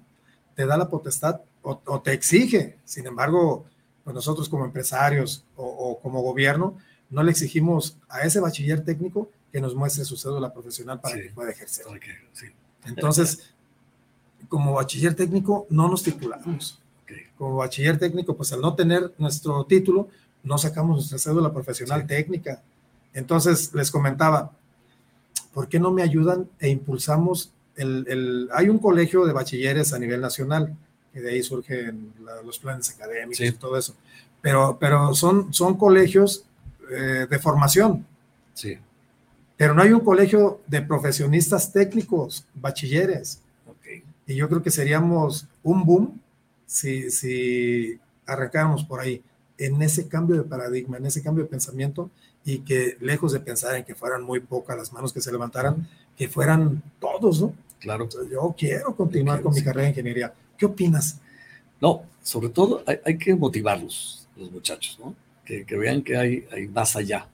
te da la potestad o, o te exige, sin embargo, pues nosotros como empresarios o, o, como gobierno no le exigimos a ese bachiller técnico que nos muestre su cédula profesional para sí. que pueda ejercer. Okay. Sí. Entonces, como bachiller técnico no nos titulamos como bachiller técnico, pues al no tener nuestro título, no sacamos nuestra cédula profesional sí. técnica. Entonces les comentaba, ¿por qué no me ayudan e impulsamos el, el, hay un colegio de bachilleres a nivel nacional, que de ahí surgen la, los planes académicos sí. y todo eso, pero, pero son, son colegios eh, de formación. Sí. Pero no hay un colegio de profesionistas técnicos, bachilleres. Okay. Y yo creo que seríamos un boom si, si arrancáramos por ahí, en ese cambio de paradigma, en ese cambio de pensamiento, y que lejos de pensar en que fueran muy pocas las manos que se levantaran, que fueran todos, ¿no? Claro. Entonces, yo quiero continuar con sí. mi carrera de ingeniería. ¿Qué opinas? No, sobre todo hay, hay que motivarlos, los muchachos, ¿no? Que, que, vean que hay, hay más allá.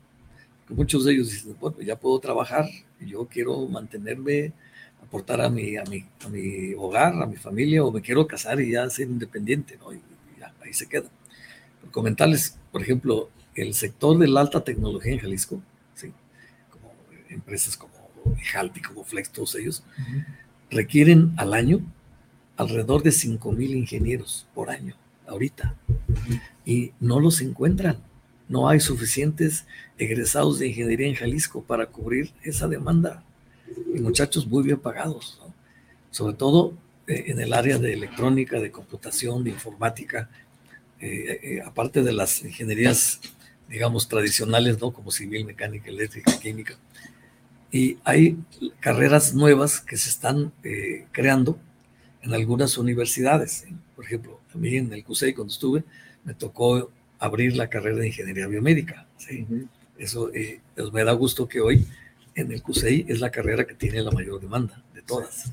Que muchos de ellos dicen, bueno, ya puedo trabajar, yo quiero mantenerme aportar a mi, a, mi, a mi hogar, a mi familia, o me quiero casar y ya ser independiente, ¿no? Y ya, ahí se queda. comentarles, por ejemplo, el sector de la alta tecnología en Jalisco, ¿sí? como empresas como Jalti, como Flex, todos ellos, requieren al año alrededor de 5 mil ingenieros por año, ahorita, y no los encuentran. No hay suficientes egresados de ingeniería en Jalisco para cubrir esa demanda y muchachos muy bien pagados, sobre todo eh, en el área de electrónica, de computación, de informática, eh, eh, aparte de las ingenierías, digamos, tradicionales, ¿no? como civil, mecánica, eléctrica, química. Y hay carreras nuevas que se están creando en algunas universidades. Por ejemplo, a mí en el CUSEI, cuando estuve, me tocó abrir la carrera de ingeniería biomédica. Eso pues me da gusto que hoy en el CUSEI es la carrera que tiene la mayor demanda de todas.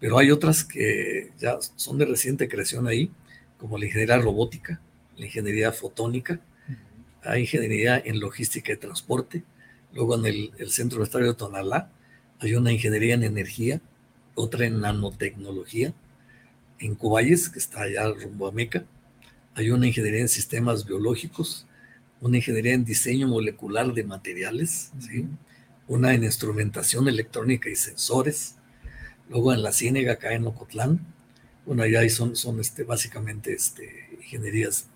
Pero hay otras que ya son de reciente creación ahí, como la ingeniería robótica, la ingeniería fotónica, hay ingeniería en logística y transporte, luego en el, Centro Universitario de Tonalá hay una ingeniería en energía, otra en nanotecnología, en Cubayes, que está allá rumbo a Meca, hay una ingeniería en sistemas biológicos, una ingeniería en diseño molecular de materiales, ¿sí? una en instrumentación electrónica y sensores, luego en la Ciénega acá en Ocotlán, bueno, allá son, son este, básicamente este, ingenierías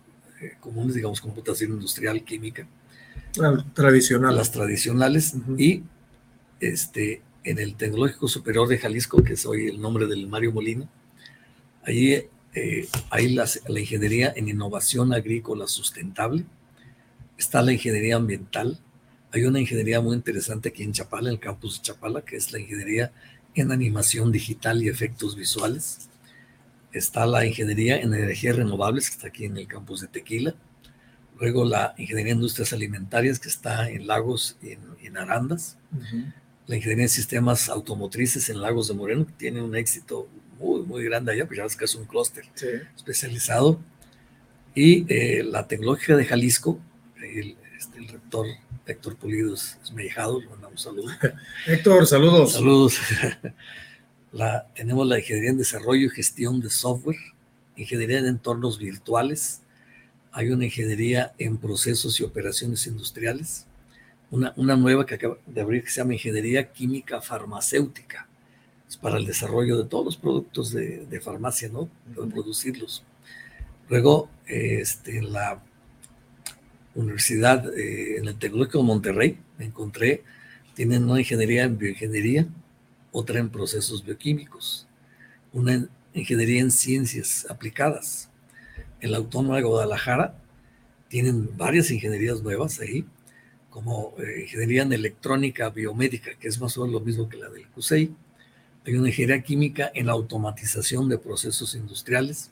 eh, comunes, digamos, computación industrial, química. Tradicional. Las tradicionales. Y este, en el Tecnológico Superior de Jalisco, que soy el nombre del Mario Molina, allí eh, hay la, la ingeniería en innovación agrícola sustentable, está la ingeniería ambiental, hay una ingeniería muy interesante aquí en Chapala, en el campus de Chapala, que es la ingeniería en animación digital y efectos visuales. Está la ingeniería en energías renovables, que está aquí en el campus de Tequila. Luego la ingeniería en industrias alimentarias, que está en Lagos y en, Arandas. La ingeniería en sistemas automotrices en Lagos de Moreno, que tiene un éxito muy, muy grande allá, pues ya ves que es un clúster especializado. Y eh, la tecnológica de Jalisco, el, este, el rector Héctor Pulidos Esmejado, le mandamos saludos. Héctor, saludos. Saludos. La, tenemos la ingeniería en desarrollo y gestión de software, ingeniería en entornos virtuales, hay una ingeniería en procesos y operaciones industriales, una, una nueva que acaba de abrir que se llama ingeniería química farmacéutica, es para el desarrollo de todos los productos de, de farmacia, ¿no? De producirlos. Luego, este, la universidad, eh, en el Tecnológico de Monterrey, me encontré, tienen una ingeniería en bioingeniería, otra en procesos bioquímicos, una ingeniería en ciencias aplicadas. En la Autónoma de Guadalajara tienen varias ingenierías nuevas ahí, como eh, ingeniería en electrónica biomédica, que es más o menos lo mismo que la del CUSEI. Hay una ingeniería química en automatización de procesos industriales.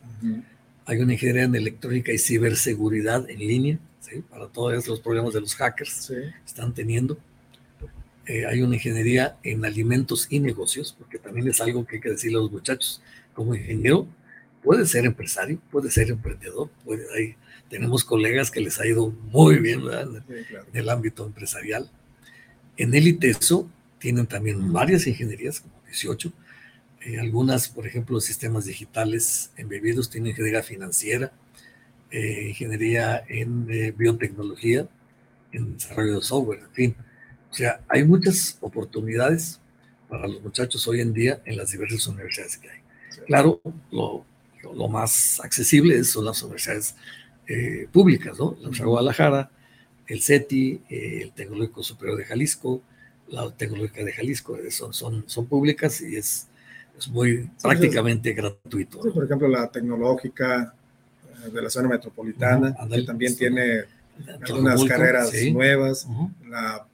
Hay una ingeniería en electrónica y ciberseguridad en línea para todos los problemas de los hackers que están teniendo. Eh, hay una ingeniería en alimentos y negocios, porque también es algo que hay que decirle a los muchachos. Como ingeniero, puede ser empresario, puede ser emprendedor, puede, tenemos colegas que les ha ido muy bien en, el ámbito empresarial. En el ITESO tienen también varias ingenierías, como 18. Eh, algunas, por ejemplo, sistemas digitales embebidos, tienen ingeniería financiera, eh, ingeniería en eh, biotecnología, en desarrollo de software, en fin. O sea, hay muchas oportunidades para los muchachos hoy en día en las diversas universidades que hay. Claro, lo, lo más accesible son las universidades eh, públicas, ¿no? La Universidad de Guadalajara, el CETI, el Tecnológico Superior de Jalisco, la Tecnológica de Jalisco, son, son, son públicas y es, es muy prácticamente gratuito. por ejemplo, la tecnológica, de la zona metropolitana, que también tiene algunas carreras nuevas, la,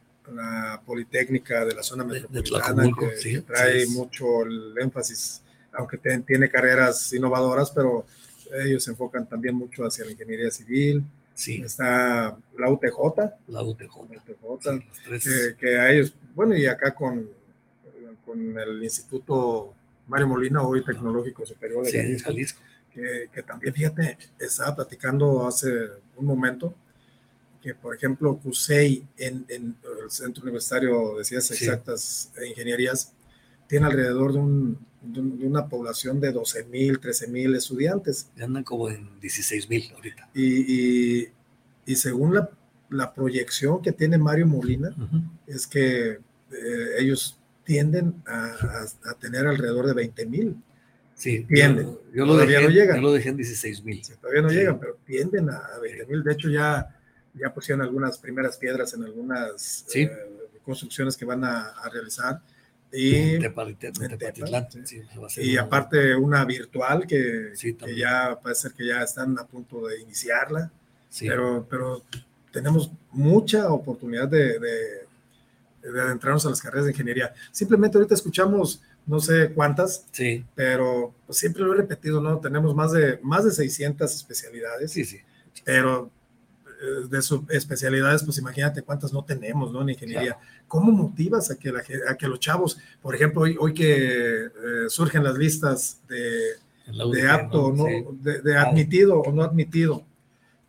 Politécnica de la zona metropolitana, que, trae mucho el énfasis, aunque tiene carreras innovadoras, pero ellos se enfocan también mucho hacia la ingeniería civil. Sí. Está la UTJ. La UTJ. que, a ellos, bueno, y acá con, con el Instituto Mario Molina, hoy Tecnológico Superior de Jalisco que, también, fíjate, estaba platicando hace un momento que, por ejemplo, CUSEI en, el Centro Universitario de Ciencias Exactas e Ingenierías tiene alrededor de, un, de, una población de 12 mil, 13 mil estudiantes. Ya andan como en 16 mil ahorita. Y, y, y según la, la, proyección que tiene Mario Molina, uh -huh. es que eh, ellos tienden a, a, a, tener alrededor de 20 mil. Sí, tienden. Yo, yo, lo dejé, no llegan. yo lo dejé en 16 mil. Sí, todavía no sí. llegan, pero tienden a 20 mil. De hecho, ya, ya pusieron algunas primeras piedras en algunas sí. eh, construcciones que van a, a realizar. Y, sí, y aparte una virtual que, que, ya puede ser que ya están a punto de iniciarla, pero, pero tenemos mucha oportunidad de, de, de, adentrarnos a las carreras de ingeniería. Simplemente ahorita escuchamos no sé cuántas, sí. pero pues, siempre lo he repetido, ¿no? Tenemos más de, más de 600 especialidades, sí, sí. pero eh, de sus especialidades, pues imagínate cuántas no tenemos, ¿no? En ingeniería. Claro. ¿Cómo motivas a que, la, a que los chavos, por ejemplo, hoy, hoy que eh, surgen las listas de, de apto, ¿no? Sí. de, de, admitido o no admitido,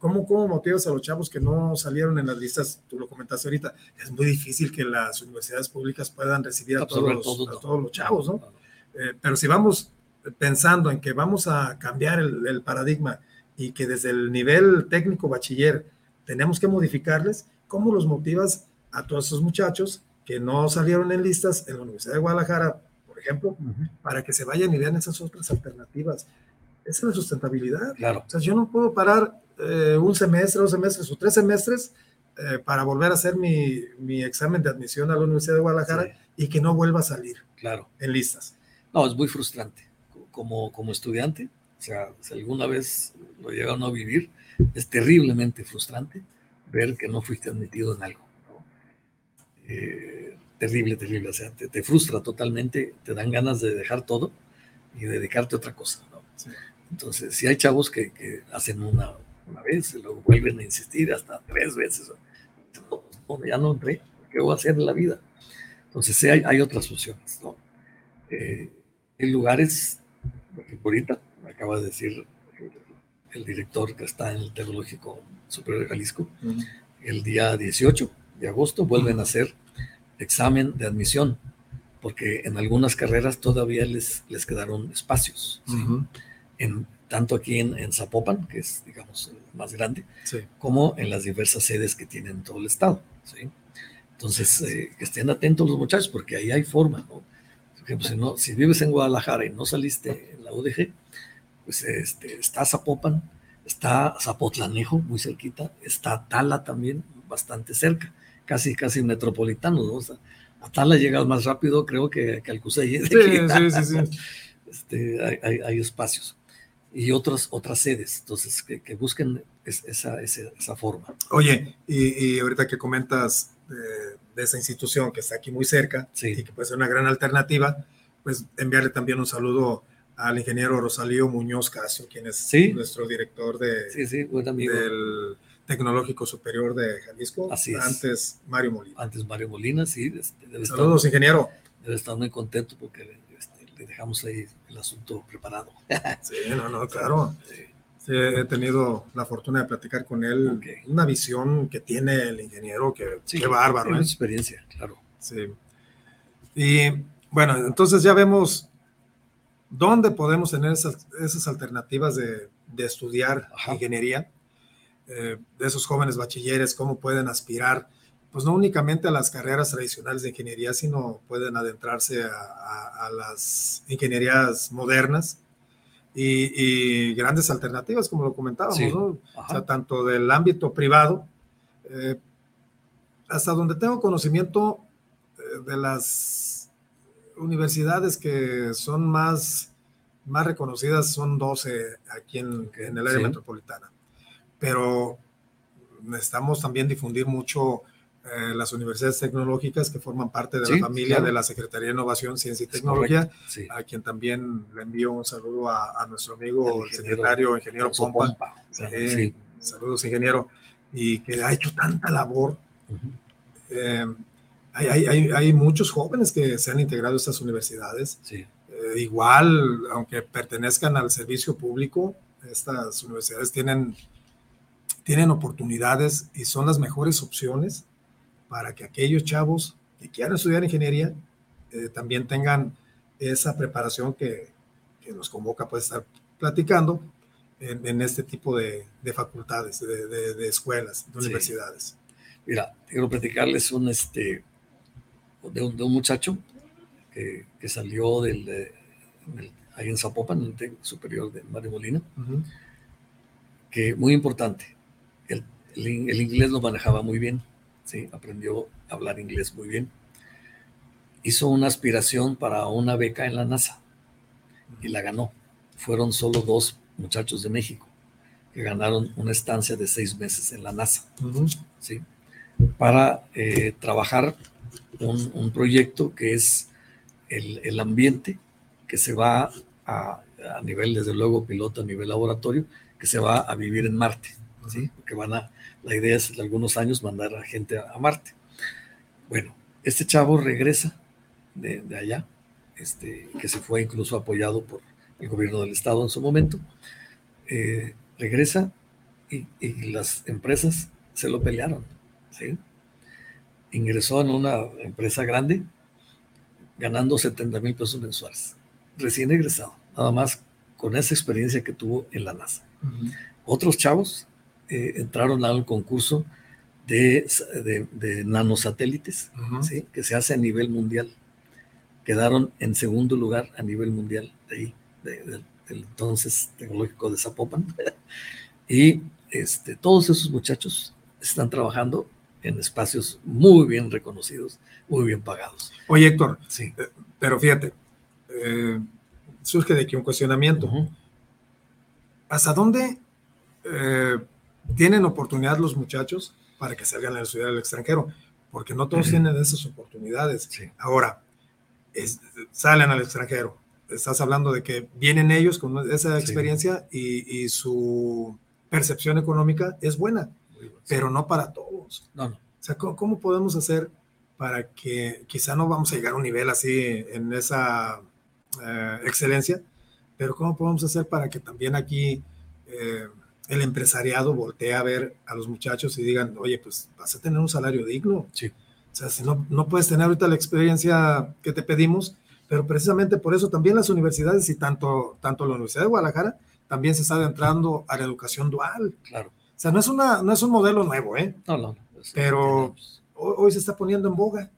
¿cómo, ¿cómo motivas a los chavos que no salieron en las listas? Tú lo comentaste ahorita, es muy difícil que las universidades públicas puedan recibir a todos, todo, a todos los chavos, ¿no? Eh, pero si vamos pensando en que vamos a cambiar el, el paradigma y que desde el nivel técnico bachiller tenemos que modificarles, ¿cómo los motivas a todos esos muchachos que no salieron en listas en la Universidad de Guadalajara, por ejemplo, uh -huh. para que se vayan y vean esas otras alternativas? Esa es la sustentabilidad. Claro. O sea, yo no puedo parar eh, un semestre, dos semestres o tres semestres eh, para volver a hacer mi, mi, examen de admisión a la Universidad de Guadalajara sí. y que no vuelva a salir claro. en listas. No, es muy frustrante. Como, como estudiante, o sea, si alguna vez lo llegaron a vivir, es terriblemente frustrante ver que no fuiste admitido en algo. ¿no? Eh, terrible, terrible. O sea, te, te, frustra totalmente, te dan ganas de dejar todo y dedicarte a otra cosa. ¿no? Sí. Entonces, si hay chavos que, que hacen una, una, vez y luego vuelven a insistir hasta tres veces. No, ya no entré, ¿qué voy a hacer en la vida? Entonces, sí hay, hay otras opciones. ¿no? Eh, hay lugares, ahorita me acaba de decir el director que está en el Tecnológico Superior de Jalisco, uh -huh. el día 18 de agosto vuelven uh -huh. a hacer examen de admisión, porque en algunas carreras todavía les, les quedaron espacios, ¿sí? uh -huh. en, tanto aquí en, en, Zapopan, que es, digamos, más grande, sí. como en las diversas sedes que tienen todo el estado. ¿sí? Entonces, eh, que estén atentos los muchachos, porque ahí hay forma, ¿no? Por ejemplo, si, no, si vives en Guadalajara y no saliste en la UDG, pues este, está Zapopan, está Zapotlanejo, muy cerquita, está Tala también, bastante cerca, casi, casi metropolitano, ¿no? O sea, a Tala llegas más rápido, creo, que, que al Cusey. Sí, sí, sí, sí. Este, hay, hay, hay, espacios. Y otras, otras sedes, entonces, que, que busquen esa, esa, esa, forma. Oye, y, y ahorita que comentas de, de, esa institución que está aquí muy cerca sí. y que puede ser una gran alternativa, pues enviarle también un saludo al ingeniero Rosalío Muñoz Casio, quien es ¿Sí? nuestro director de, sí, sí, buen amigo. del Tecnológico Superior de Jalisco. Así es. Antes Mario Molina. Antes Mario Molina, sí. Debe Saludos, estar, ingeniero. Debe estar muy contento porque dejamos ahí el asunto preparado. sí, no, no, claro. Sí. Sí, he tenido la fortuna de platicar con él. Okay. Una visión que tiene el ingeniero, que sí, qué bárbaro. Una ¿eh? experiencia, claro. Sí. Y bueno, entonces ya vemos ¿Dónde podemos tener esas, esas alternativas de, de estudiar Ajá. ingeniería? Eh, de esos jóvenes bachilleres, cómo pueden aspirar, pues no únicamente a las carreras tradicionales de ingeniería, sino pueden adentrarse a, a, a las ingenierías modernas y, y, grandes alternativas, como lo comentábamos, sí. ¿no? O sea, tanto del ámbito privado, eh, hasta donde tengo conocimiento eh, de las universidades que son más, más reconocidas son 12 aquí en, en el área sí. metropolitana. Pero necesitamos también difundir mucho eh, las universidades tecnológicas que forman parte de sí, la familia claro. de la Secretaría de Innovación, Ciencia y Tecnología, sí. a quien también le envío un saludo a, a nuestro amigo el, el secretario, ingeniero Pompa. Pompa. Eh, saludos, ingeniero, y que ha hecho tanta labor. Uh -huh. eh, hay, hay, hay, muchos jóvenes que se han integrado a estas universidades. Eh, igual, aunque pertenezcan al servicio público, estas universidades tienen, tienen oportunidades y son las mejores opciones para que aquellos chavos que quieran estudiar ingeniería eh, también tengan esa preparación que, que nos convoca puede estar platicando en, este tipo de, de facultades, de, de, escuelas, de universidades. Mira, quiero platicarles un, este, de, un, de un muchacho que, que salió del, del, ahí en Zapopan, en el TEC superior de Mario Molina, que muy importante, el, el, el, inglés lo manejaba muy bien, ¿sí? aprendió a hablar inglés muy bien. Hizo una aspiración para una beca en la NASA y la ganó. Fueron solo dos muchachos de México que ganaron una estancia de seis meses en la NASA, ¿sí? para eh, trabajar un, un, proyecto que es el, el, ambiente que se va a, a, nivel, desde luego, piloto, a nivel laboratorio, que se va a vivir en Marte, ¿sí? que van a, la idea es de algunos años mandar a gente a, a Marte. Bueno, este chavo regresa de, de allá, este, que se fue incluso apoyado por el gobierno del estado en su momento, eh, regresa y, y, las empresas se lo pelearon. ¿sí? Ingresó en una empresa grande ganando 70 mil pesos mensuales, recién egresado, nada más con esa experiencia que tuvo en la NASA. Uh -huh. Otros chavos eh, entraron al concurso de, de, de nanosatélites, uh -huh. ¿sí? que se hace a nivel mundial. Quedaron en segundo lugar a nivel mundial de ahí, de, de, del entonces tecnológico de Zapopan. y este, todos esos muchachos están trabajando en espacios muy bien reconocidos, muy bien pagados. Oye, Héctor, sí. Eh, pero fíjate, eh, surge de aquí un cuestionamiento. Uh -huh. ¿Hasta dónde eh, tienen oportunidad los muchachos para que salgan a estudiar al extranjero? Porque no todos uh -huh. tienen esas oportunidades. Sí. Ahora, es, salen al extranjero, estás hablando de que vienen ellos con esa experiencia sí. y, y, su percepción económica es buena, bueno, pero sí. no para todos. No, no. O sea, ¿cómo, ¿cómo, podemos hacer para que quizá no vamos a llegar a un nivel así en esa eh, excelencia, pero cómo podemos hacer para que también aquí eh, el empresariado voltee a ver a los muchachos y digan, oye, pues vas a tener un salario digno? Sí. O sea, si no, no puedes tener ahorita la experiencia que te pedimos, pero precisamente por eso también las universidades y tanto, tanto la Universidad de Guadalajara también se está entrando a la educación dual. Claro. O sea, no es, una, no es un modelo nuevo, ¿eh? No, no. pero hoy, hoy, se está poniendo en boga.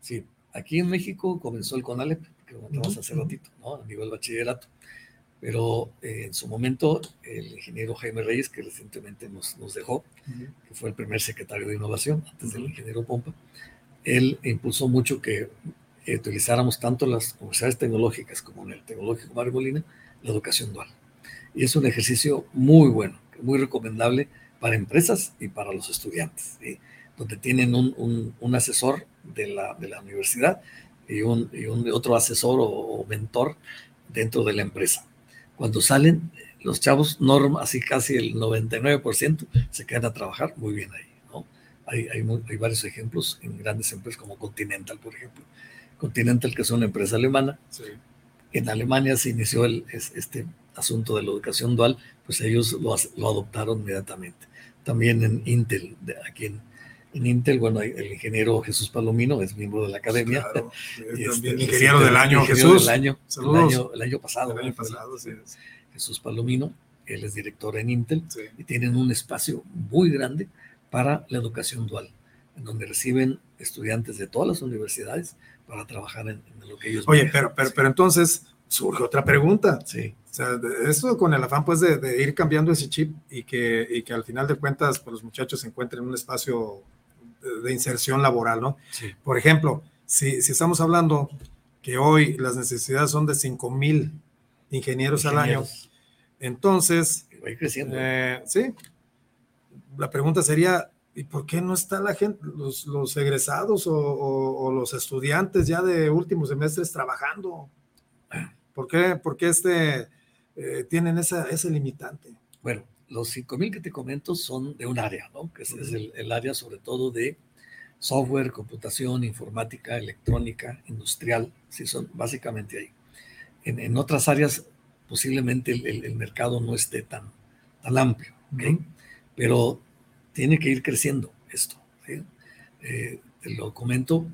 Sí, aquí en México comenzó el CONALEP, que comentabas uh -huh. hace ratito, ¿no? A nivel bachillerato. Pero eh, en su momento, el ingeniero Jaime Reyes, que recientemente nos, nos dejó, uh -huh. que fue el primer secretario de innovación, antes del ingeniero Pompa, él impulsó mucho que eh, utilizáramos tanto las universidades tecnológicas como en el Tecnológico Mario Molina, la educación dual. Y es un ejercicio muy bueno, muy recomendable para empresas y para los estudiantes, ¿sí? donde tienen un, un, un asesor de la, de la, universidad y un, y un otro asesor o, o, mentor dentro de la empresa. Cuando salen, los chavos, norma, así casi el 99%, se quedan a trabajar muy bien ahí. ¿no? Hay, hay, muy, hay varios ejemplos en grandes empresas como Continental, por ejemplo, Continental, que es una empresa alemana. Sí. En Alemania se inició el, este asunto de la educación dual, pues ellos lo, lo adoptaron inmediatamente. También en Intel, de, aquí en, en, Intel, bueno, el ingeniero Jesús Palomino es miembro de la academia. Claro, este, ingeniero del año, ingeniero Jesús. Del año, el año, el año pasado. El año pasado, sí. Jesús Palomino, él es director en Intel sí. y tienen un espacio muy grande para la educación dual, en donde reciben estudiantes de todas las universidades para trabajar en, en lo que ellos Oye, pero, pero, pero, entonces surge otra pregunta. Sí. O sea, esto con el afán pues de, de, ir cambiando ese chip y que, y que al final de cuentas pues, los muchachos se encuentren en un espacio de, inserción laboral, ¿no? Sí. Por ejemplo, si, si, estamos hablando que hoy las necesidades son de 5 mil ingenieros, ingenieros, al año, entonces... Creciendo. Eh, sí. La pregunta sería, ¿Y por qué no está la gente, los, los egresados o, o, o, los estudiantes ya de últimos semestres trabajando? ¿Por qué, por qué este, eh, tienen esa, ese limitante? Bueno, los 5.000 que te comento son de un área, ¿no? Que es, es el, el, área sobre todo de software, computación, informática, electrónica, industrial, sí, son básicamente ahí. En, en otras áreas posiblemente el, el, mercado no esté tan, tan amplio, ¿ok? -huh. Pero tiene que ir creciendo esto. ¿sí? Eh, te lo comento,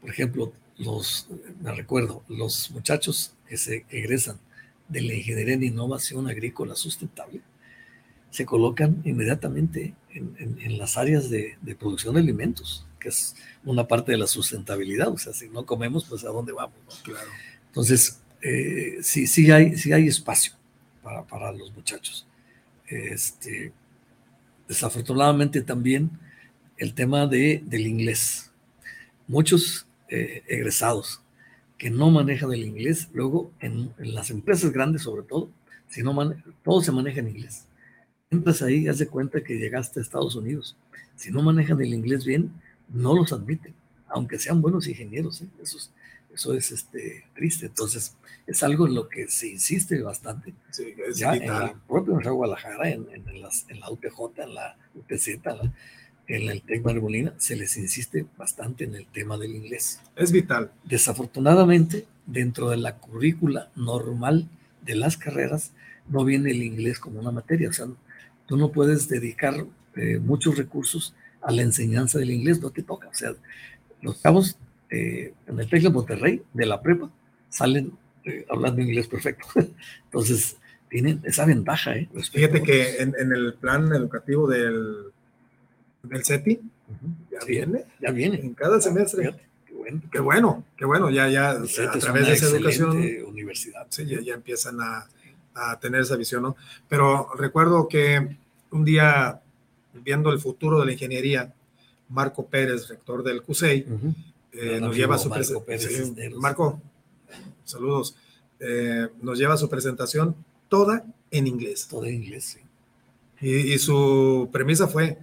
por ejemplo, los, me recuerdo, los muchachos que se egresan de la ingeniería en innovación agrícola sustentable se colocan inmediatamente en, las áreas de, producción de alimentos, que es una parte de la sustentabilidad. O sea, si no comemos, pues a dónde vamos. Claro. Entonces, eh, sí, sí, hay, sí hay espacio para, para los muchachos. Este, desafortunadamente también el tema de, del inglés. Muchos eh, egresados que no manejan el inglés, luego en, las empresas grandes sobre todo, si no todo se maneja en inglés. Entras ahí y haz de cuenta que llegaste a Estados Unidos. Si no manejan el inglés bien, no los admiten, aunque sean buenos ingenieros. ¿eh? Eso, es, eso es este, triste. Entonces, es algo en lo que se insiste bastante. Sí, es ya en la propia Universidad de Guadalajara, en, en, las, en, la UTJ, en la UTZ, en el TEC Marbolina, se les insiste bastante en el tema del inglés. Es vital. Desafortunadamente, dentro de la currícula normal de las carreras, no viene el inglés como una materia. O sea, tú no puedes dedicar eh, muchos recursos a la enseñanza del inglés, no te toca. O sea, los cabos eh, en el TEC de Monterrey, de la prepa, salen eh, hablando inglés perfecto. Entonces, tienen esa ventaja. ¿eh? Fíjate que en, el plan educativo del, del CETI, ya viene. Ya viene. En cada semestre. qué bueno. Qué bueno, qué bueno. Ya, ya, a través de esa educación. Universidad. Sí, ya, empiezan a, a, tener esa visión, ¿no? Pero recuerdo que un día, viendo el futuro de la ingeniería, Marco Pérez, rector del CUSEI, eh, nos lleva a su presentación. Marco, saludos, eh, nos lleva su presentación toda en inglés. Toda en inglés, sí. Y, su premisa fue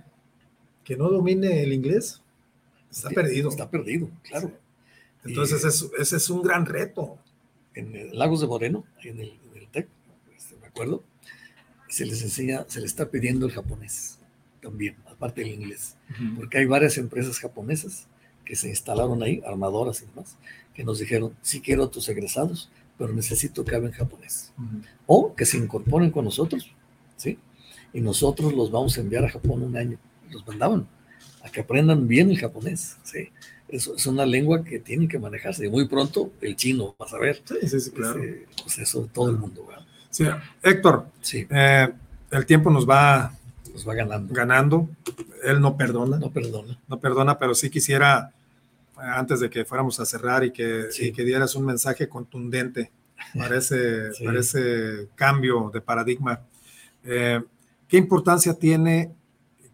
que no domine el inglés, está perdido. Está perdido, claro. Entonces, ese es un gran reto. En Lagos de Moreno, en el, TEC, este, me acuerdo, se les enseña, se les está pidiendo el japonés también, aparte del inglés, porque hay varias empresas japonesas que se instalaron ahí, armadoras y demás, que nos dijeron, sí quiero a tus egresados, pero necesito que hablen japonés. O que se incorporen con nosotros, ¿sí? Y nosotros los vamos a enviar a Japón un año. Los mandaban a que aprendan bien el japonés, ¿sí? Eso es una lengua que tienen que manejarse. Y muy pronto el chino, vas a ver. Sí, sí, sí claro. Pues eso todo el mundo, ¿verdad? Sí, Héctor, sí. Eh, el tiempo nos va, nos va ganando. ganando. Él no perdona. No perdona. No perdona, pero sí quisiera antes de que fuéramos a cerrar y que, que dieras un mensaje contundente para ese, cambio de paradigma. Eh, ¿Qué importancia tiene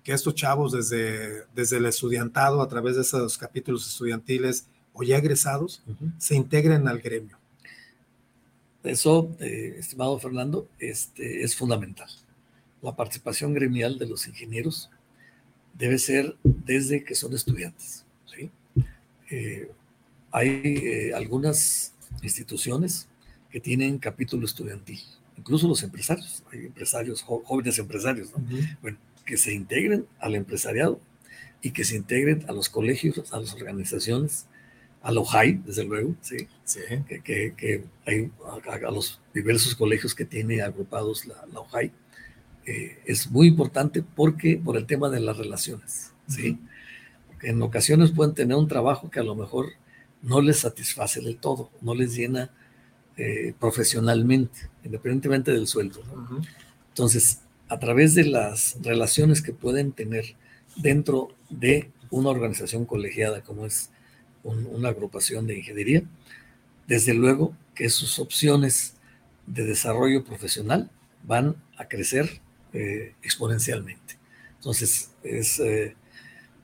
que estos chavos desde, desde el estudiantado, a través de esos capítulos estudiantiles o ya egresados, se integren al gremio? Eso, eh, estimado Fernando, este, es fundamental. La participación gremial de los ingenieros debe ser desde que son estudiantes eh, hay eh, algunas instituciones que tienen capítulo estudiantil, incluso los empresarios, hay empresarios, jóvenes empresarios, bueno, que se integren al empresariado y que se integren a los colegios, a las organizaciones, a la OJAI, desde luego, ¿sí? Que, hay a, los diversos colegios que tiene agrupados la, la OJAI. Eh, es muy importante porque por el tema de las relaciones, ¿sí? en ocasiones pueden tener un trabajo que a lo mejor no les satisface del todo, no les llena eh, profesionalmente, independientemente del sueldo. Entonces, a través de las relaciones que pueden tener dentro de una organización colegiada como es una agrupación de ingeniería, desde luego que sus opciones de desarrollo profesional van a crecer eh, exponencialmente. Entonces, es eh,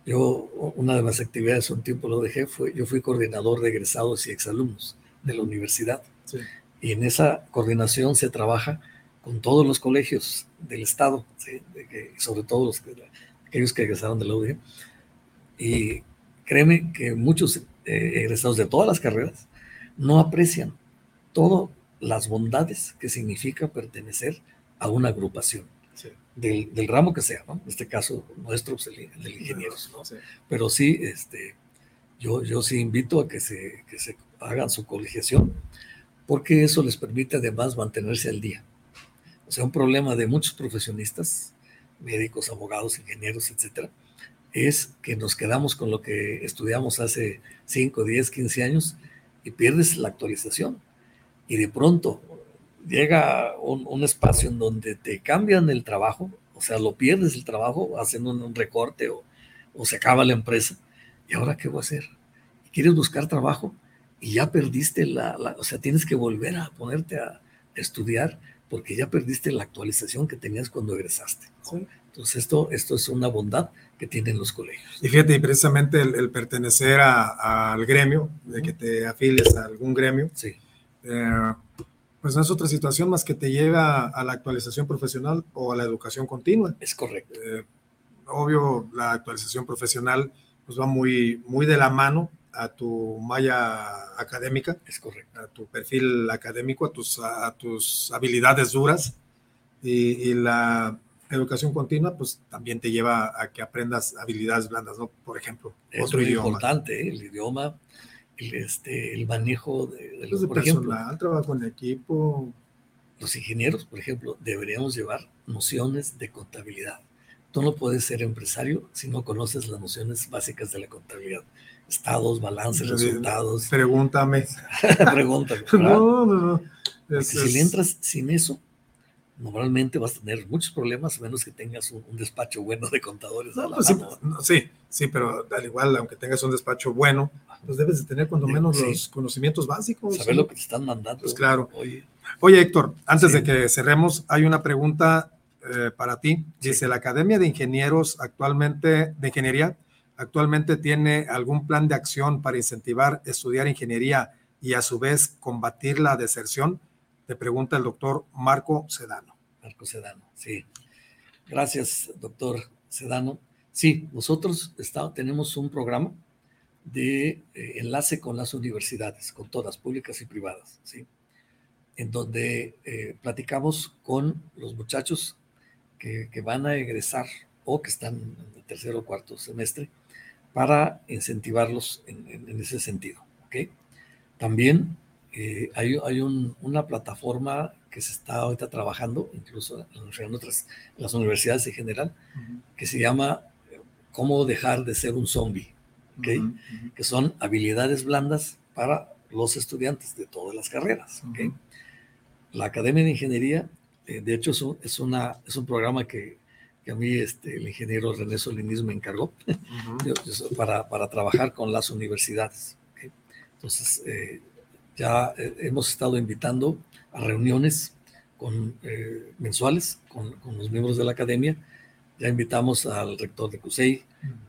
yo, una de las actividades, un tiempo lo dejé, fue, yo fui coordinador de egresados y exalumnos de la universidad. Y en esa coordinación se trabaja con todos los colegios del Estado, sobre todo los, aquellos que egresaron de la UDG. Y créeme que muchos eh, egresados de todas las carreras no aprecian todas las bondades que significa pertenecer a una agrupación del, ramo que sea, ¿no? En este caso nuestro, pues, el, del ingenieros, ¿no? Pero sí, este, yo, yo sí invito a que se, que se hagan su colegiación, porque eso les permite además mantenerse al día. O sea, un problema de muchos profesionistas, médicos, abogados, ingenieros, etcétera, es que nos quedamos con lo que estudiamos hace 5, 10, 15 años y pierdes la actualización. Y de pronto llega un, espacio en donde te cambian el trabajo, o sea, lo pierdes el trabajo, hacen un, recorte o, se acaba la empresa. ¿Y ahora qué voy a hacer? ¿Quieres buscar trabajo? Y ya perdiste la, o sea, tienes que volver a ponerte a estudiar porque ya perdiste la actualización que tenías cuando egresaste. Entonces, esto, esto es una bondad que tienen los colegios. Y fíjate, precisamente el, pertenecer al gremio, de que te afilies a algún gremio, sí. Eh, pues no es otra situación más que te lleva a la actualización profesional o a la educación continua. Es correcto. Eh, obvio, la actualización profesional pues va muy, muy de la mano a tu malla académica. Es correcto. A tu perfil académico, a tus, a, tus habilidades duras. Y, la educación continua, pues también te lleva a que aprendas habilidades blandas, ¿no? Por ejemplo, es otro muy importante, ¿eh? el idioma, el, este, el manejo de, de los, por personal, trabajo en equipo. Los ingenieros, por ejemplo, deberíamos llevar nociones de contabilidad. Tú no puedes ser empresario si no conoces las nociones básicas de la contabilidad estados, balances, resultados. Pregúntame. Pregúntame. No, no, no. si le entras sin eso, normalmente vas a tener muchos problemas, a menos que tengas un, despacho bueno de contadores. Pues sí, sí, pero al igual, aunque tengas un despacho bueno, pues debes de tener cuando menos los conocimientos básicos. Saber lo que te están mandando. Pues claro. Oye, Oye Héctor, antes de que cerremos, hay una pregunta eh, para ti. Dice, la Academia de Ingenieros actualmente, de Ingeniería, actualmente tiene algún plan de acción para incentivar estudiar ingeniería y a su vez combatir la deserción? Te pregunta el doctor Marco Sedano. Marco Sedano, sí. Gracias, doctor Sedano. Sí, nosotros tenemos un programa de eh, enlace con las universidades, con todas, públicas y privadas, ¿sí? en donde eh, platicamos con los muchachos que, que, van a egresar o que están en el tercer o cuarto semestre para incentivarlos en, ese sentido. ¿okay? También eh, hay, hay una plataforma que se está ahorita trabajando, incluso en otras las universidades en general, que se llama Cómo dejar de ser un zombie, ¿okay? que son habilidades blandas para los estudiantes de todas las carreras. ¿okay? La Academia de Ingeniería, eh, de hecho, es, una, es un programa que a mí este, el ingeniero René Solinis me encargó para, para, trabajar con las universidades. Entonces, eh, ya eh, hemos estado invitando a reuniones con, eh, mensuales con, con, los miembros de la academia. Ya invitamos al rector de CUSEI,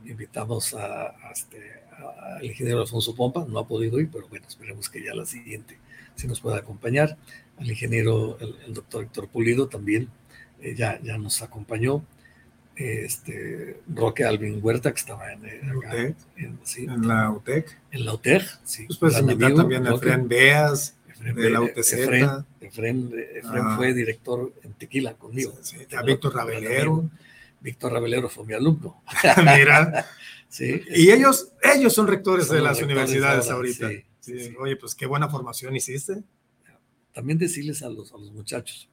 invitamos a, este, al ingeniero Alfonso Pompa, no ha podido ir, pero bueno, esperemos que ya la siguiente sí nos pueda acompañar. Al ingeniero, el, doctor Héctor Pulido también ya, ya nos acompañó este, Roque Alvin Huerta, que estaba en, en, la UTEC. En la UTEC, sí. Pues puedes invitar también a Efren Beas, de la UTC. Efren, ah. fue director en Tequila conmigo. a Víctor Rabelero. Víctor Rabelero fue mi alumno. Mira. sí, y ellos, ellos son rectores de las universidades ahorita. Oye, pues qué buena formación hiciste. También decirles a los, a los muchachos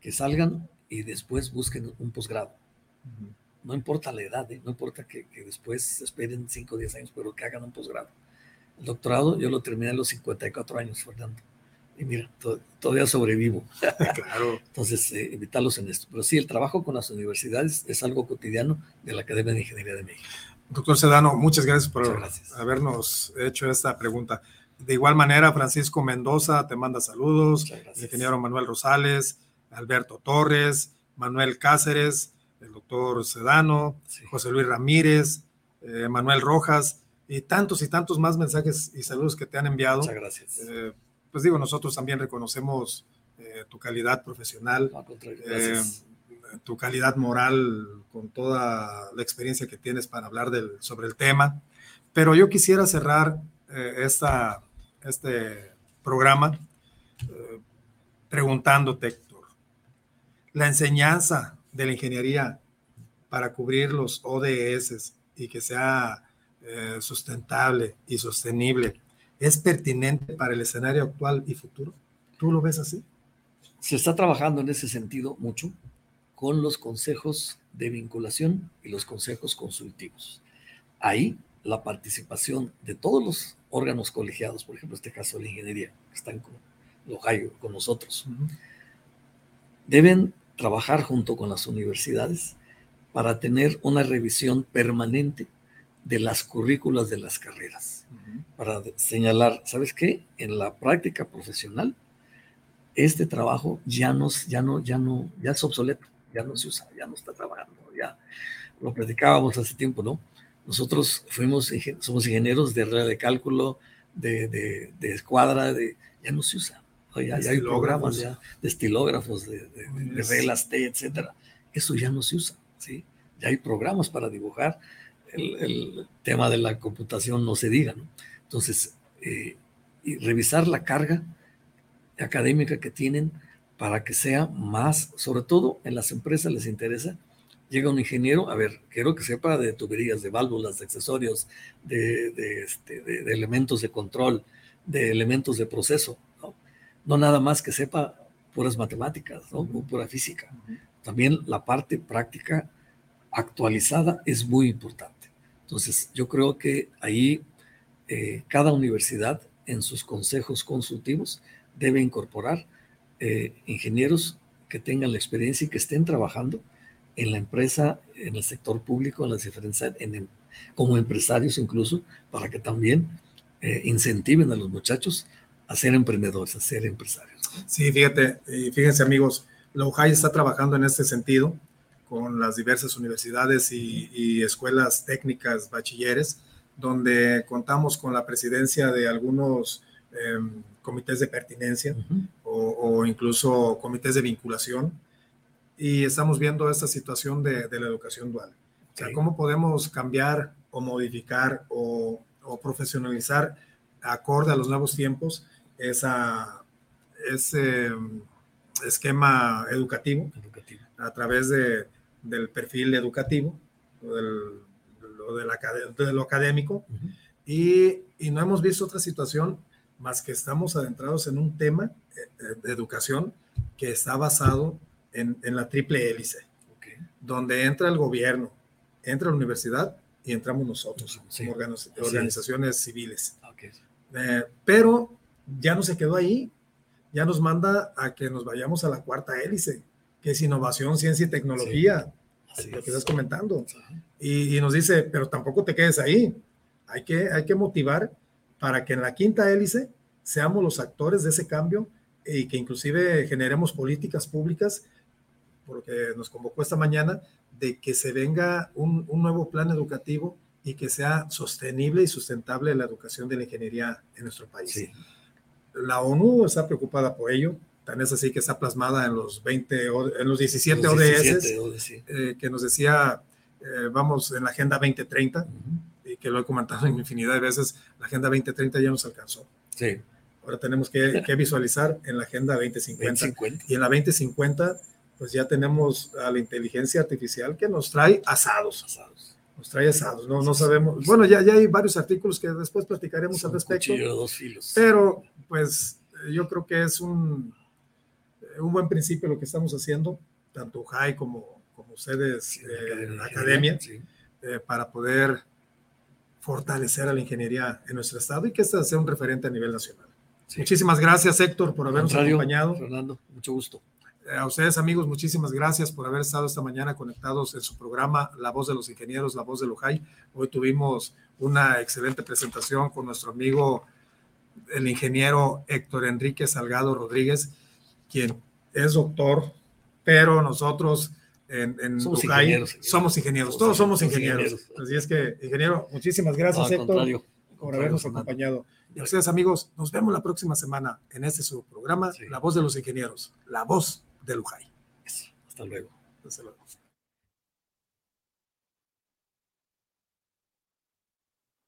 que salgan y después busquen un posgrado no importa la edad, ¿eh? no importa que, después esperen 5 o 10 años, pero que hagan un posgrado. El doctorado yo lo terminé a los 54 años, Fernando. Y mira, todavía sobrevivo. claro. Entonces, eh, invitarlos en esto. Pero sí, el trabajo con las universidades es algo cotidiano de la Academia de Ingeniería de México. Doctor Sedano, muchas gracias por habernos hecho esta pregunta. De igual manera, Francisco Mendoza te manda saludos, el ingeniero Manuel Rosales, Alberto Torres, Manuel Cáceres, el doctor Sedano, José Luis Ramírez, eh, Manuel Rojas y tantos y tantos más mensajes y saludos que te han enviado. Muchas gracias. Eh, pues digo, nosotros también reconocemos eh, tu calidad profesional, tu calidad moral con toda la experiencia que tienes para hablar del, sobre el tema. Pero yo quisiera cerrar esta, este programa preguntándote, Héctor, la enseñanza de la ingeniería para cubrir los ODS y que sea eh, sustentable y sostenible, ¿es pertinente para el escenario actual y futuro? ¿Tú lo ves así? Se está trabajando en ese sentido mucho con los consejos de vinculación y los consejos consultivos. Ahí la participación de todos los órganos colegiados, por ejemplo, este caso de la ingeniería, que están con Ohio, con nosotros, deben trabajar junto con las universidades para tener una revisión permanente de las currículas de las carreras, para señalar, ¿sabes qué? En la práctica profesional, este trabajo ya, nos, ya, no, ya, no, ya es obsoleto, ya no se usa, ya no está trabajando, ya lo platicábamos hace tiempo, ¿no? Nosotros fuimos, somos ingenieros de red de cálculo, de, de, de escuadra, de, ya no se usa. Ya, hay programas ya de estilógrafos, de, de, reglas T, etcétera. Eso ya no se usa, ¿sí? Ya hay programas para dibujar. El, el tema de la computación no se diga, ¿no? Entonces, eh, y revisar la carga académica que tienen para que sea más, sobre todo en las empresas les interesa llega un ingeniero, a ver, quiero que sepa de tuberías, de válvulas, de accesorios, de, este, de, elementos de control, de elementos de proceso, ¿no? No nada más que sepa puras matemáticas, ¿no? O pura física. También la parte práctica actualizada es muy importante. Entonces, yo creo que ahí eh, cada universidad en sus consejos consultivos debe incorporar eh, ingenieros que tengan la experiencia y que estén trabajando en la empresa, en el sector público, en las diferentes, en como empresarios incluso, para que también eh, incentiven a los muchachos a ser emprendedores, a ser empresarios. Sí, fíjate, fíjense amigos, la UJAI está trabajando en este sentido con las diversas universidades y, escuelas técnicas, bachilleres, donde contamos con la presidencia de algunos em, comités de pertinencia o, o, incluso comités de vinculación y estamos viendo esta situación de, la educación dual. O sea, cómo podemos cambiar o modificar o, profesionalizar acorde a los nuevos tiempos esa, ese mm, esquema educativo, a través de, del perfil educativo, del, de, lo académico, y, y, no hemos visto otra situación más que estamos adentrados en un tema eh, de educación que está basado en, la triple hélice, donde entra el gobierno, entra la universidad y entramos nosotros como organizaciones civiles. Eh, pero ya no se quedó ahí, ya nos manda a que nos vayamos a la cuarta hélice, que es innovación, ciencia y tecnología, lo que estás comentando. Y, nos dice, pero tampoco te quedes ahí, hay que, hay que motivar para que en la quinta hélice seamos los actores de ese cambio y que inclusive generemos políticas públicas porque nos convocó esta mañana, de que se venga un, nuevo plan educativo y que sea sostenible y sustentable la educación de la ingeniería en nuestro país. La ONU está preocupada por ello, tan es así que está plasmada en los 20, en los 17, ODS, eh, que nos decía, eh, vamos en la Agenda 2030, y que lo he comentado en infinidad de veces, la Agenda 2030 ya nos alcanzó. Sí. Ahora tenemos que, visualizar en la Agenda 2050. 2050. Y en la 2050 pues ya tenemos a la inteligencia artificial que nos trae asados. asados. Nos trae asados, no, no sabemos. Bueno, ya, ya hay varios artículos que después platicaremos al respecto. Dos filos. Pero, pues, yo creo que es un, un buen principio lo que estamos haciendo, tanto JAI como, como ustedes, en la academia, eh, para poder fortalecer a la ingeniería en nuestro estado y que este sea un referente a nivel nacional. Muchísimas gracias, Héctor, por habernos acompañado. Fernando, mucho gusto. Eh, a ustedes amigos, muchísimas gracias por haber estado esta mañana conectados en su programa La Voz de los Ingenieros, La Voz de Lujay. Hoy tuvimos una excelente presentación con nuestro amigo, el ingeniero Héctor Enrique Salgado Rodríguez, quien es doctor, pero nosotros en, somos, ingenieros, somos ingenieros, todos somos ingenieros. Así es que, ingeniero, muchísimas gracias, Héctor, por habernos acompañado. Y a ustedes, amigos, nos vemos la próxima semana en este su programa, La Voz de los Ingenieros, La Voz de Lujay. Hasta luego. Hasta luego.